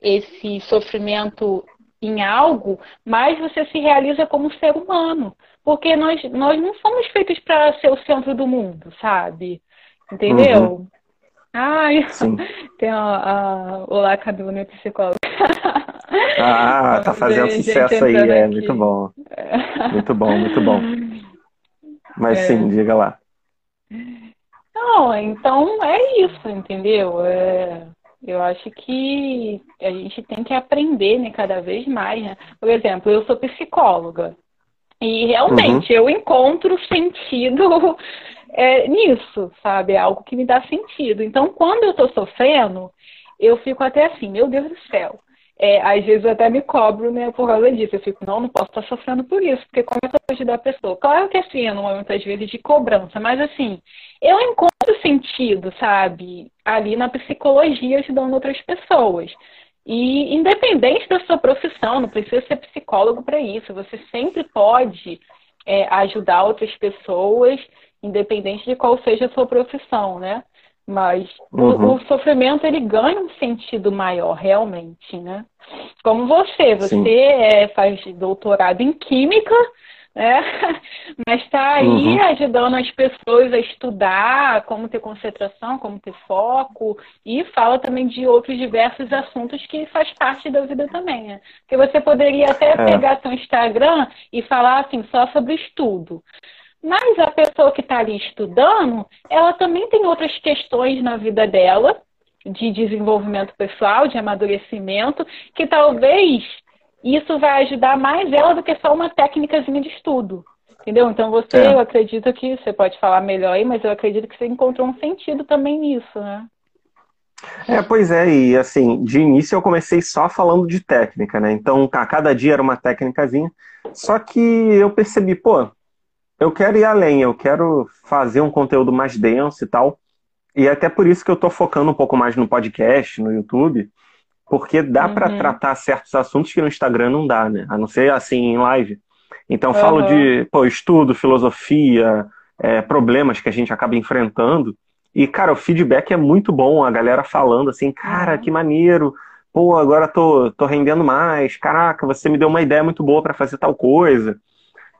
esse sofrimento em algo, mais você se realiza como ser humano. Porque nós, nós não somos feitos para ser o centro do mundo, sabe? Entendeu? Uhum. Ai, Sim. tem a, a Olá Cadu, minha psicóloga.
Ah, tá fazendo gente, sucesso aí, é aqui. muito bom. Muito bom, muito bom. Mas é. sim, diga lá.
Não, então é isso, entendeu? É, eu acho que a gente tem que aprender, né, cada vez mais, né? Por exemplo, eu sou psicóloga. E realmente uhum. eu encontro sentido é, nisso, sabe? É algo que me dá sentido. Então, quando eu tô sofrendo, eu fico até assim, meu Deus do céu. É, às vezes eu até me cobro, né, por causa disso. Eu fico, não, não posso estar sofrendo por isso, porque como é que eu vou ajudar a pessoa? Claro que assim, no momento às vezes de cobrança, mas assim, eu encontro sentido, sabe, ali na psicologia ajudando outras pessoas. E independente da sua profissão, não precisa ser psicólogo para isso. Você sempre pode é, ajudar outras pessoas, independente de qual seja a sua profissão, né? Mas uhum. o, o, sofrimento ele ganha um sentido maior, realmente, né? Como você, você é, faz doutorado em química, né? Mas está aí uhum. ajudando as pessoas a estudar como ter concentração, como ter foco, e fala também de outros diversos assuntos que faz parte da vida também, né? Porque você poderia até é. pegar seu Instagram e falar assim só sobre estudo. Mas a pessoa que está ali estudando, ela também tem outras questões na vida dela, de desenvolvimento pessoal, de amadurecimento, que talvez isso vai ajudar mais ela do que só uma técnicazinha de estudo. Entendeu? Então você, é. eu acredito que você pode falar melhor aí, mas eu acredito que você encontrou um sentido também nisso, né?
É, pois é, e assim, de início eu comecei só falando de técnica, né? Então, a cada dia era uma técnicazinha. Só que eu percebi, pô, eu quero ir além, eu quero fazer um conteúdo mais denso e tal. E é até por isso que eu tô focando um pouco mais no podcast, no YouTube, porque dá uhum. para tratar certos assuntos que no Instagram não dá, né? A não ser assim em live. Então uhum. falo de pô, estudo, filosofia, é, problemas que a gente acaba enfrentando. E, cara, o feedback é muito bom, a galera falando assim, cara, uhum. que maneiro, pô, agora tô, tô rendendo mais, caraca, você me deu uma ideia muito boa para fazer tal coisa.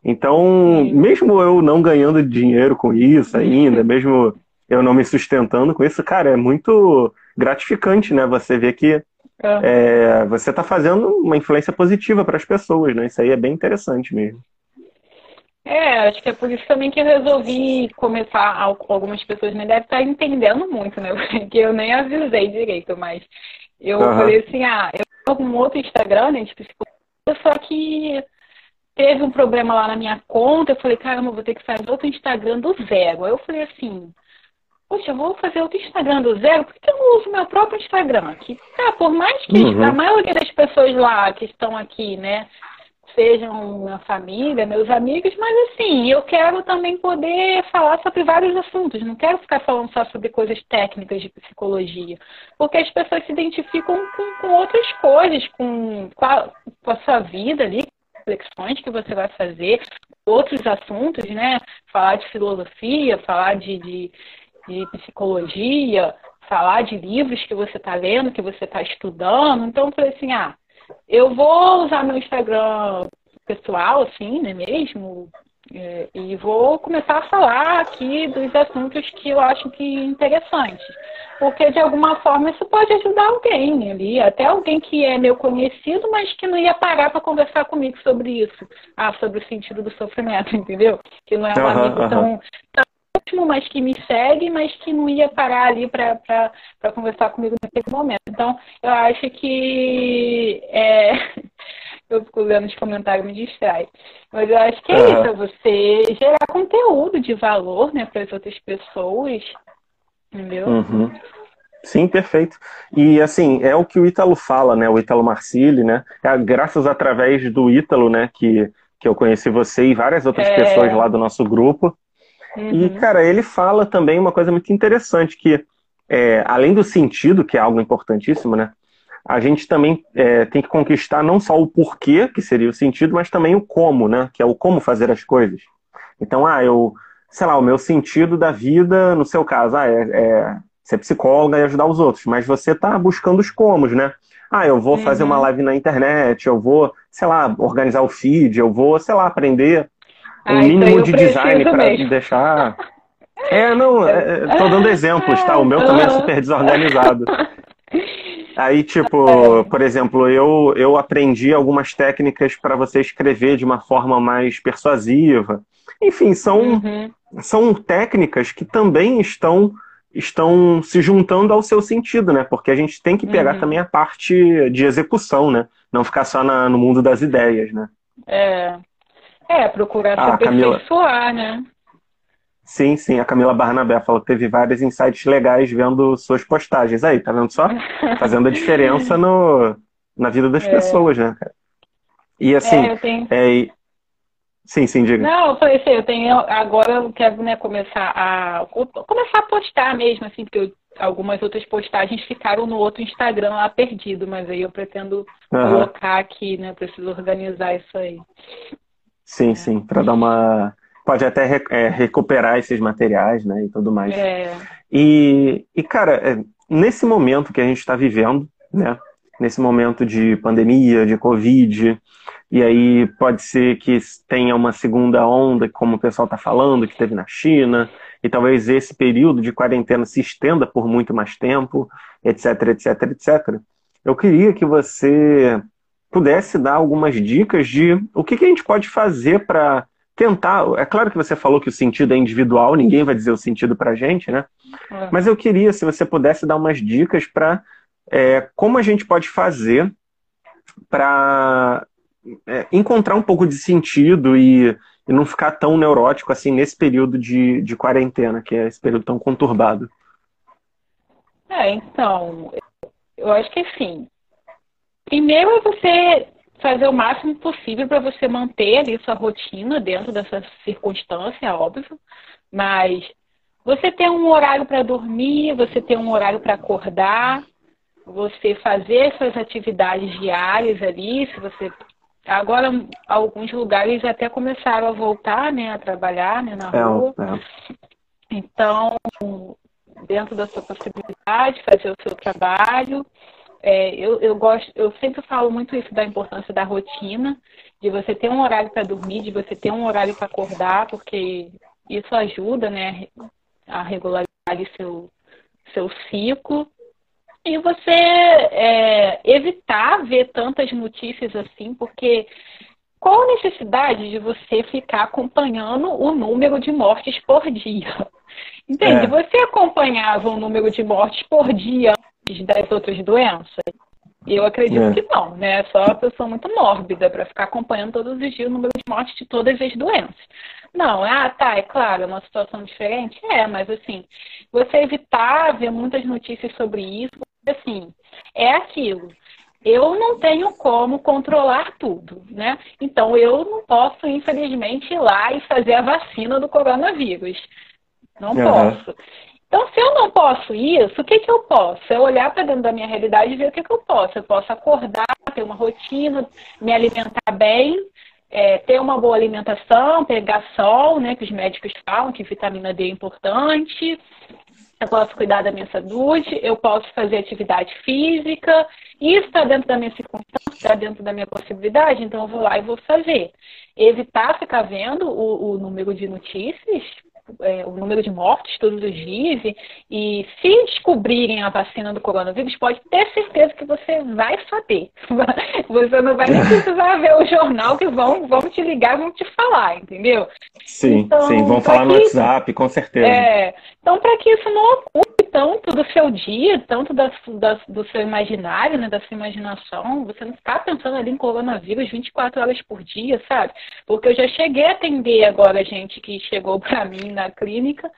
Então, mesmo eu não ganhando dinheiro com isso ainda, mesmo eu não me sustentando com isso, cara, é muito gratificante, né? Você ver que é. É, você está fazendo uma influência positiva para as pessoas, né? Isso aí é bem interessante mesmo.
É, acho que é por isso também que eu resolvi começar. Algumas pessoas nem devem estar entendendo muito, né? Porque eu nem avisei direito, mas eu uhum. falei assim: ah, eu tenho um outro Instagram, né? Tipo, só que teve um problema lá na minha conta. Eu falei: caramba, vou ter que fazer outro Instagram do zero. Aí eu falei assim: Poxa, eu vou fazer outro Instagram do zero, por que eu não uso meu próprio Instagram? Que, tá, por mais que uhum. a maioria das pessoas lá que estão aqui, né, sejam minha família, meus amigos, mas assim, eu quero também poder falar sobre vários assuntos, não quero ficar falando só sobre coisas técnicas de psicologia, porque as pessoas se identificam com, com outras coisas, com, com a, com a sua vida ali, reflexões que você vai fazer, outros assuntos, né? Falar de filosofia, falar de, de de psicologia, falar de livros que você está lendo, que você está estudando. Então, eu falei assim, ah, eu vou usar meu Instagram pessoal, assim, né mesmo? É, e vou começar a falar aqui dos assuntos que eu acho que interessantes. Porque, de alguma forma, isso pode ajudar alguém ali, até alguém que é meu conhecido, mas que não ia parar para conversar comigo sobre isso. Ah, sobre o sentido do sofrimento, entendeu? Que não é um uhum, amigo tão, tão ótimo, mas que me segue, mas que não ia parar ali para conversar comigo naquele momento. Então, eu acho que. É... eu fico lendo os comentários me distrai. Mas eu acho que é uhum. isso, é você gerar conteúdo de valor né, para as outras pessoas. Entendeu?
Uhum. Sim, perfeito. E assim, é o que o Ítalo fala, né? O Ítalo Marcilli, né? É graças através do Ítalo, né, que, que eu conheci você e várias outras é... pessoas lá do nosso grupo. Uhum. E, cara, ele fala também uma coisa muito interessante, que é, além do sentido, que é algo importantíssimo, né? A gente também é, tem que conquistar não só o porquê, que seria o sentido, mas também o como, né? Que é o como fazer as coisas. Então, ah, eu, sei lá, o meu sentido da vida, no seu caso, ah, é, é ser psicóloga e ajudar os outros, mas você está buscando os comos, né? Ah, eu vou uhum. fazer uma uhum. live na internet, eu vou, sei lá, organizar o feed, eu vou, sei lá, aprender um ah, mínimo então de design para deixar. É, não, é, é, tô dando exemplos, tá? O meu também é super desorganizado. Aí, tipo, por exemplo, eu, eu aprendi algumas técnicas para você escrever de uma forma mais persuasiva. Enfim, são, uhum. são técnicas que também estão estão se juntando ao seu sentido, né? Porque a gente tem que pegar uhum. também a parte de execução, né? Não ficar só na, no mundo das ideias, né?
É. É, procurar ah, se aperfeiçoar, Camila... né?
Sim, sim, a Camila Barnabé falou que teve vários insights legais vendo suas postagens aí, tá vendo só? Fazendo a diferença no, na vida das é. pessoas, né, cara? E assim, é, tenho... é, sim, sim, diga.
Não, eu falei assim, eu tenho, agora eu quero né, começar a começar a postar mesmo, assim, porque eu, algumas outras postagens ficaram no outro Instagram lá perdido, mas aí eu pretendo uhum. colocar aqui, né? Preciso organizar isso aí.
Sim, é. sim, para dar uma pode até é, recuperar esses materiais, né, e tudo mais. É. E, e, cara, é, nesse momento que a gente está vivendo, né, nesse momento de pandemia, de Covid, e aí pode ser que tenha uma segunda onda, como o pessoal está falando, que teve na China, e talvez esse período de quarentena se estenda por muito mais tempo, etc, etc, etc. Eu queria que você pudesse dar algumas dicas de o que, que a gente pode fazer para tentar. É claro que você falou que o sentido é individual, ninguém vai dizer o sentido pra gente, né? É. Mas eu queria, se você pudesse dar umas dicas para é, como a gente pode fazer para é, encontrar um pouco de sentido e, e, não ficar tão neurótico assim nesse período de, de quarentena, que é esse período tão conturbado.
É, então, eu acho que assim, primeiro é você fazer o máximo possível para você manter ali sua rotina dentro dessa circunstância, óbvio, mas você ter um horário para dormir, você ter um horário para acordar, você fazer suas atividades diárias ali, se você agora alguns lugares até começaram a voltar, né, a trabalhar, né, na é, rua. É. Então, dentro da sua possibilidade, fazer o seu trabalho, é, eu, eu gosto, eu sempre falo muito isso da importância da rotina, de você ter um horário para dormir, de você ter um horário para acordar, porque isso ajuda, né, a regularizar seu, seu ciclo. E você é, evitar ver tantas notícias assim, porque qual a necessidade de você ficar acompanhando o número de mortes por dia? Entende? É. Você acompanhava o número de mortes por dia das outras doenças? Eu acredito é. que não, né? É só uma pessoa muito mórbida para ficar acompanhando todos os dias o número de mortes de todas as doenças. Não, ah, tá, é claro, é uma situação diferente, é, mas assim, você evitar ver muitas notícias sobre isso, assim, é aquilo. Eu não tenho como controlar tudo, né? Então eu não posso, infelizmente, ir lá e fazer a vacina do coronavírus. Não uhum. posso. Então, se eu não posso isso, o que, que eu posso? Eu olhar para dentro da minha realidade e ver o que, que eu posso. Eu posso acordar, ter uma rotina, me alimentar bem, é, ter uma boa alimentação, pegar sol, né, que os médicos falam que vitamina D é importante. Eu posso cuidar da minha saúde, eu posso fazer atividade física. Isso está dentro da minha circunstância, está dentro da minha possibilidade, então eu vou lá e vou fazer. Evitar ficar vendo o, o número de notícias, é, o número de mortes todos os dias e, e, se descobrirem a vacina do coronavírus, pode ter certeza que você vai saber. Você não vai nem precisar ver o jornal que vão, vão te ligar vão te falar, entendeu?
Sim, então, sim, vão falar no WhatsApp, com certeza.
É, então, para que isso não ocupe tanto do seu dia, tanto da, da, do seu imaginário, né, da sua imaginação, você não ficar pensando ali em coronavírus 24 horas por dia, sabe? Porque eu já cheguei a atender agora gente que chegou para mim na clínica,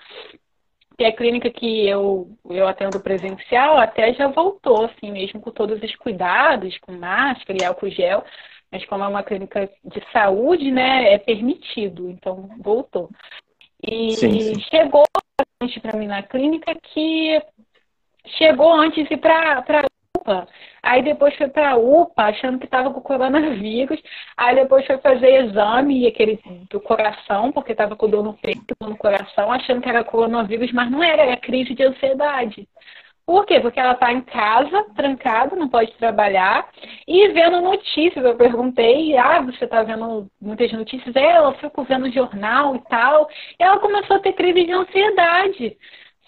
que é a clínica que eu, eu atendo presencial, até já voltou, assim, mesmo com todos os cuidados, com máscara e álcool gel, mas como é uma clínica de saúde, né, é permitido, então voltou. E sim, sim. chegou para mim na clínica que chegou antes de ir para UPA. Aí depois foi para UPA, achando que estava com coronavírus. Aí depois foi fazer exame aquele do coração, porque estava com dor no peito, dor no coração, achando que era coronavírus, mas não era, era crise de ansiedade. Por quê? Porque ela está em casa, trancada, não pode trabalhar, e vendo notícias. Eu perguntei, ah, você está vendo muitas notícias? É, ela ficou vendo jornal e tal. E ela começou a ter crise de ansiedade,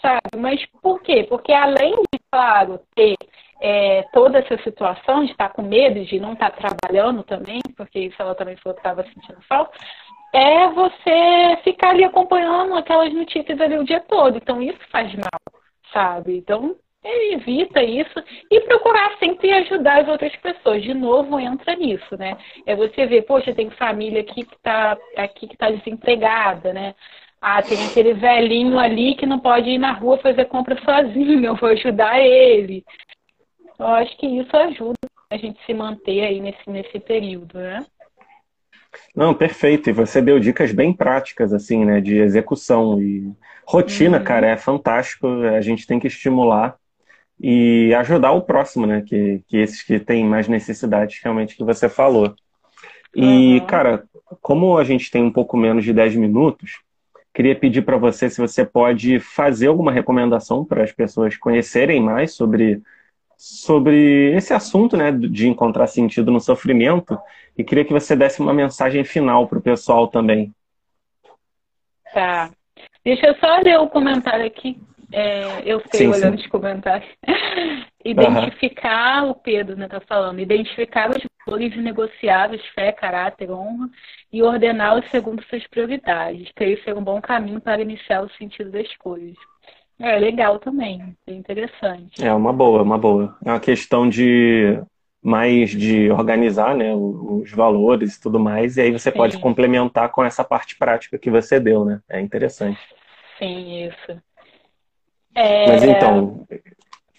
sabe? Mas por quê? Porque além de, claro, ter é, toda essa situação de estar com medo de não estar trabalhando também, porque isso ela também falou que estava sentindo falta, é você ficar ali acompanhando aquelas notícias ali o dia todo. Então isso faz mal, sabe? Então evita isso e procurar sempre ajudar as outras pessoas. De novo, entra nisso, né? É você ver, poxa, tem família aqui que está aqui que tá desempregada, né? Ah, tem aquele velhinho ali que não pode ir na rua fazer compra sozinho, eu vou ajudar ele. Eu acho que isso ajuda a gente se manter aí nesse, nesse período, né?
Não, perfeito. E você deu dicas bem práticas, assim, né, de execução e rotina, uhum. cara, é fantástico. A gente tem que estimular e ajudar o próximo, né? Que, que esses que têm mais necessidades, realmente, que você falou. E, uhum. cara, como a gente tem um pouco menos de 10 minutos, queria pedir para você se você pode fazer alguma recomendação para as pessoas conhecerem mais sobre, sobre esse assunto, né? De encontrar sentido no sofrimento. E queria que você desse uma mensagem final para o pessoal também.
Tá. Deixa eu só ler o comentário aqui é, eu sei, sim, olhando sim. os comentários. identificar, uhum. o Pedro né, tá falando, identificar os valores negociáveis, fé, caráter, honra, e ordená-los segundo suas prioridades. Creio ser um bom caminho para iniciar o sentido das coisas. É legal também, é interessante.
É uma boa, uma boa. É uma questão de mais de organizar né, os valores e tudo mais, e aí você Sim. pode complementar com essa parte prática que você deu, né? É interessante.
Sim, isso.
É... Mas então,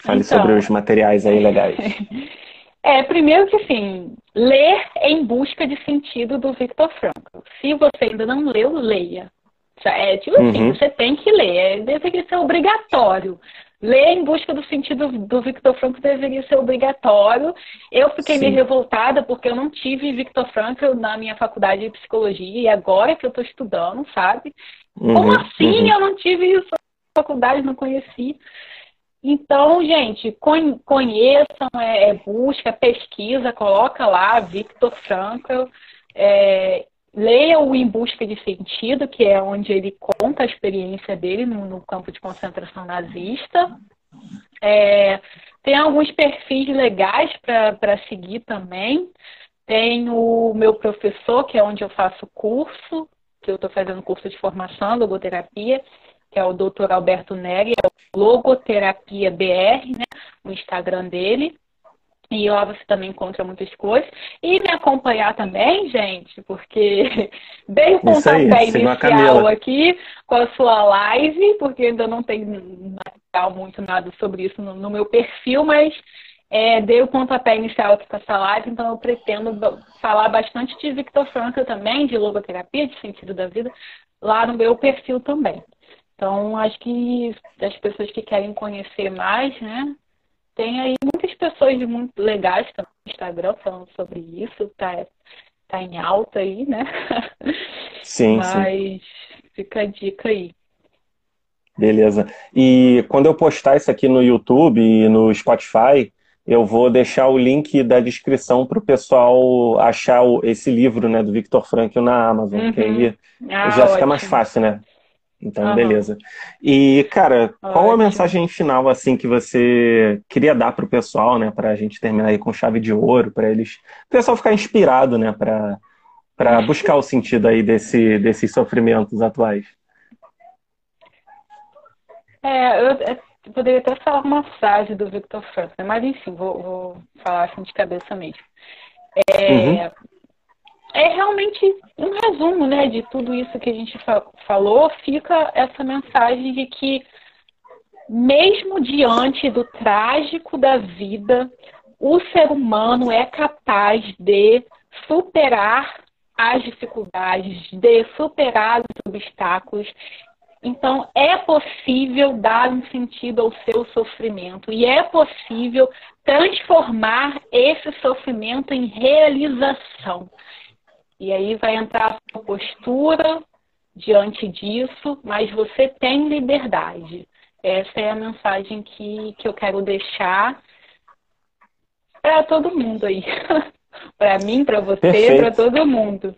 fale então... sobre os materiais aí legais.
É, primeiro que assim, ler em busca de sentido do Victor Frankl. Se você ainda não leu, leia. É tipo assim, uhum. você tem que ler, é, deveria ser obrigatório. Ler em busca do sentido do Victor Frankl deveria ser obrigatório. Eu fiquei Sim. meio revoltada porque eu não tive Victor Frankl na minha faculdade de psicologia e agora que eu estou estudando, sabe? Uhum, Como assim uhum. eu não tive isso faculdade, não conheci. Então, gente, conheçam, é, é, busca, pesquisa, coloca lá Victor Frankl, é, leia o Em Busca de Sentido, que é onde ele conta a experiência dele no, no campo de concentração nazista. É, tem alguns perfis legais para seguir também. Tem o meu professor, que é onde eu faço curso, que eu estou fazendo curso de formação, logoterapia que é o Dr. Alberto Neri, é o Logoterapia BR, né? O Instagram dele. E lá você também encontra muitas coisas. E me acompanhar também, gente, porque dei o pontapé inicial aqui com a sua live, porque ainda não tem muito nada sobre isso no, no meu perfil, mas é, dei o pontapé inicial aqui com essa live, então eu pretendo falar bastante de Victor Frankl também, de logoterapia, de sentido da vida, lá no meu perfil também. Então, acho que as pessoas que querem conhecer mais, né? Tem aí muitas pessoas muito legais no Instagram falando sobre isso, tá, tá em alta aí, né?
Sim,
Mas
sim.
fica a dica aí.
Beleza. E quando eu postar isso aqui no YouTube e no Spotify, eu vou deixar o link da descrição para o pessoal achar esse livro né, do Victor Frankl na Amazon, uhum. que aí ah, já ótimo. fica mais fácil, né? Então, uhum. beleza. E, cara, qual a mensagem final, assim, que você queria dar pro pessoal, né? Pra gente terminar aí com chave de ouro, para eles... O pessoal ficar inspirado, né? Pra, pra buscar o sentido aí desse, desses sofrimentos atuais.
É, eu, eu poderia até falar uma frase do Victor Frankl, né? mas enfim, vou, vou falar assim de cabeça mesmo. É, uhum é realmente um resumo né, de tudo isso que a gente fa falou, fica essa mensagem de que, mesmo diante do trágico da vida, o ser humano é capaz de superar as dificuldades, de superar os obstáculos. Então, é possível dar um sentido ao seu sofrimento e é possível transformar esse sofrimento em realização. E aí vai entrar a sua postura diante disso, mas você tem liberdade. Essa é a mensagem que, que eu quero deixar para todo mundo aí. para mim, para você, para todo mundo.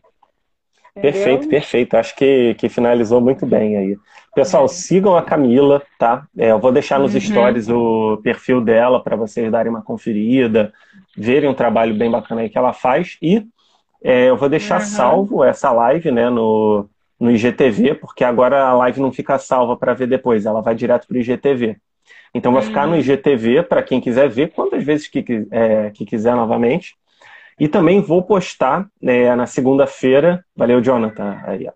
Entendeu? Perfeito, perfeito. Acho que, que finalizou muito bem aí. Pessoal, é. sigam a Camila, tá? É, eu vou deixar nos uhum. stories o perfil dela para vocês darem uma conferida, verem um trabalho bem bacana aí que ela faz. E é, eu vou deixar uhum. salvo essa live né, no, no IGTV, porque agora a live não fica salva para ver depois, ela vai direto para o IGTV. Então vai ficar no uhum. IGTV para quem quiser ver, quantas vezes que, é, que quiser novamente. E também vou postar é, na segunda-feira. Valeu, Jonathan. Aí,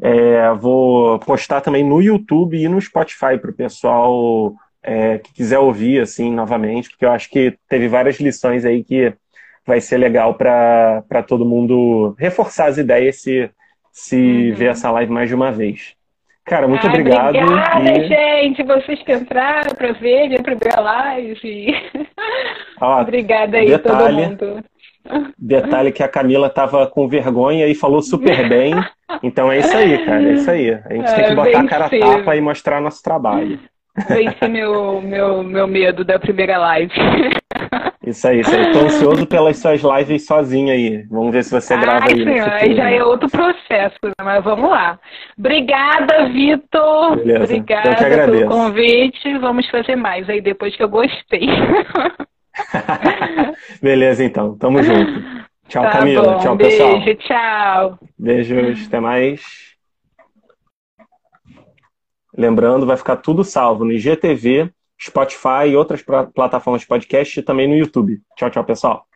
é, vou postar também no YouTube e no Spotify para o pessoal é, que quiser ouvir assim novamente, porque eu acho que teve várias lições aí que vai ser legal para todo mundo reforçar as ideias se, se uhum. ver essa live mais de uma vez. Cara, muito obrigado.
Obrigada, e... gente. Vocês que entraram para ver minha primeira live. Ó, Obrigada aí, detalhe, todo mundo.
Detalhe que a Camila tava com vergonha e falou super bem. Então é isso aí, cara. É isso aí. A gente é, tem que botar a cara a tapa e mostrar nosso trabalho.
Venci meu, meu, meu medo da primeira live.
Isso aí, isso aí. Tô ansioso pelas suas lives sozinha aí. Vamos ver se você grava aí.
Sim, aí já é outro processo, né? mas vamos lá. Obrigada, Vitor. Beleza. Obrigada pelo convite. Vamos fazer mais aí depois que eu gostei.
Beleza, então. Tamo junto. Tchau,
tá
Camila.
Bom.
Tchau,
Beijo,
pessoal.
Beijo, tchau.
Beijos, até mais. Lembrando, vai ficar tudo salvo no IGTV, Spotify e outras plataformas de podcast e também no YouTube. Tchau, tchau, pessoal.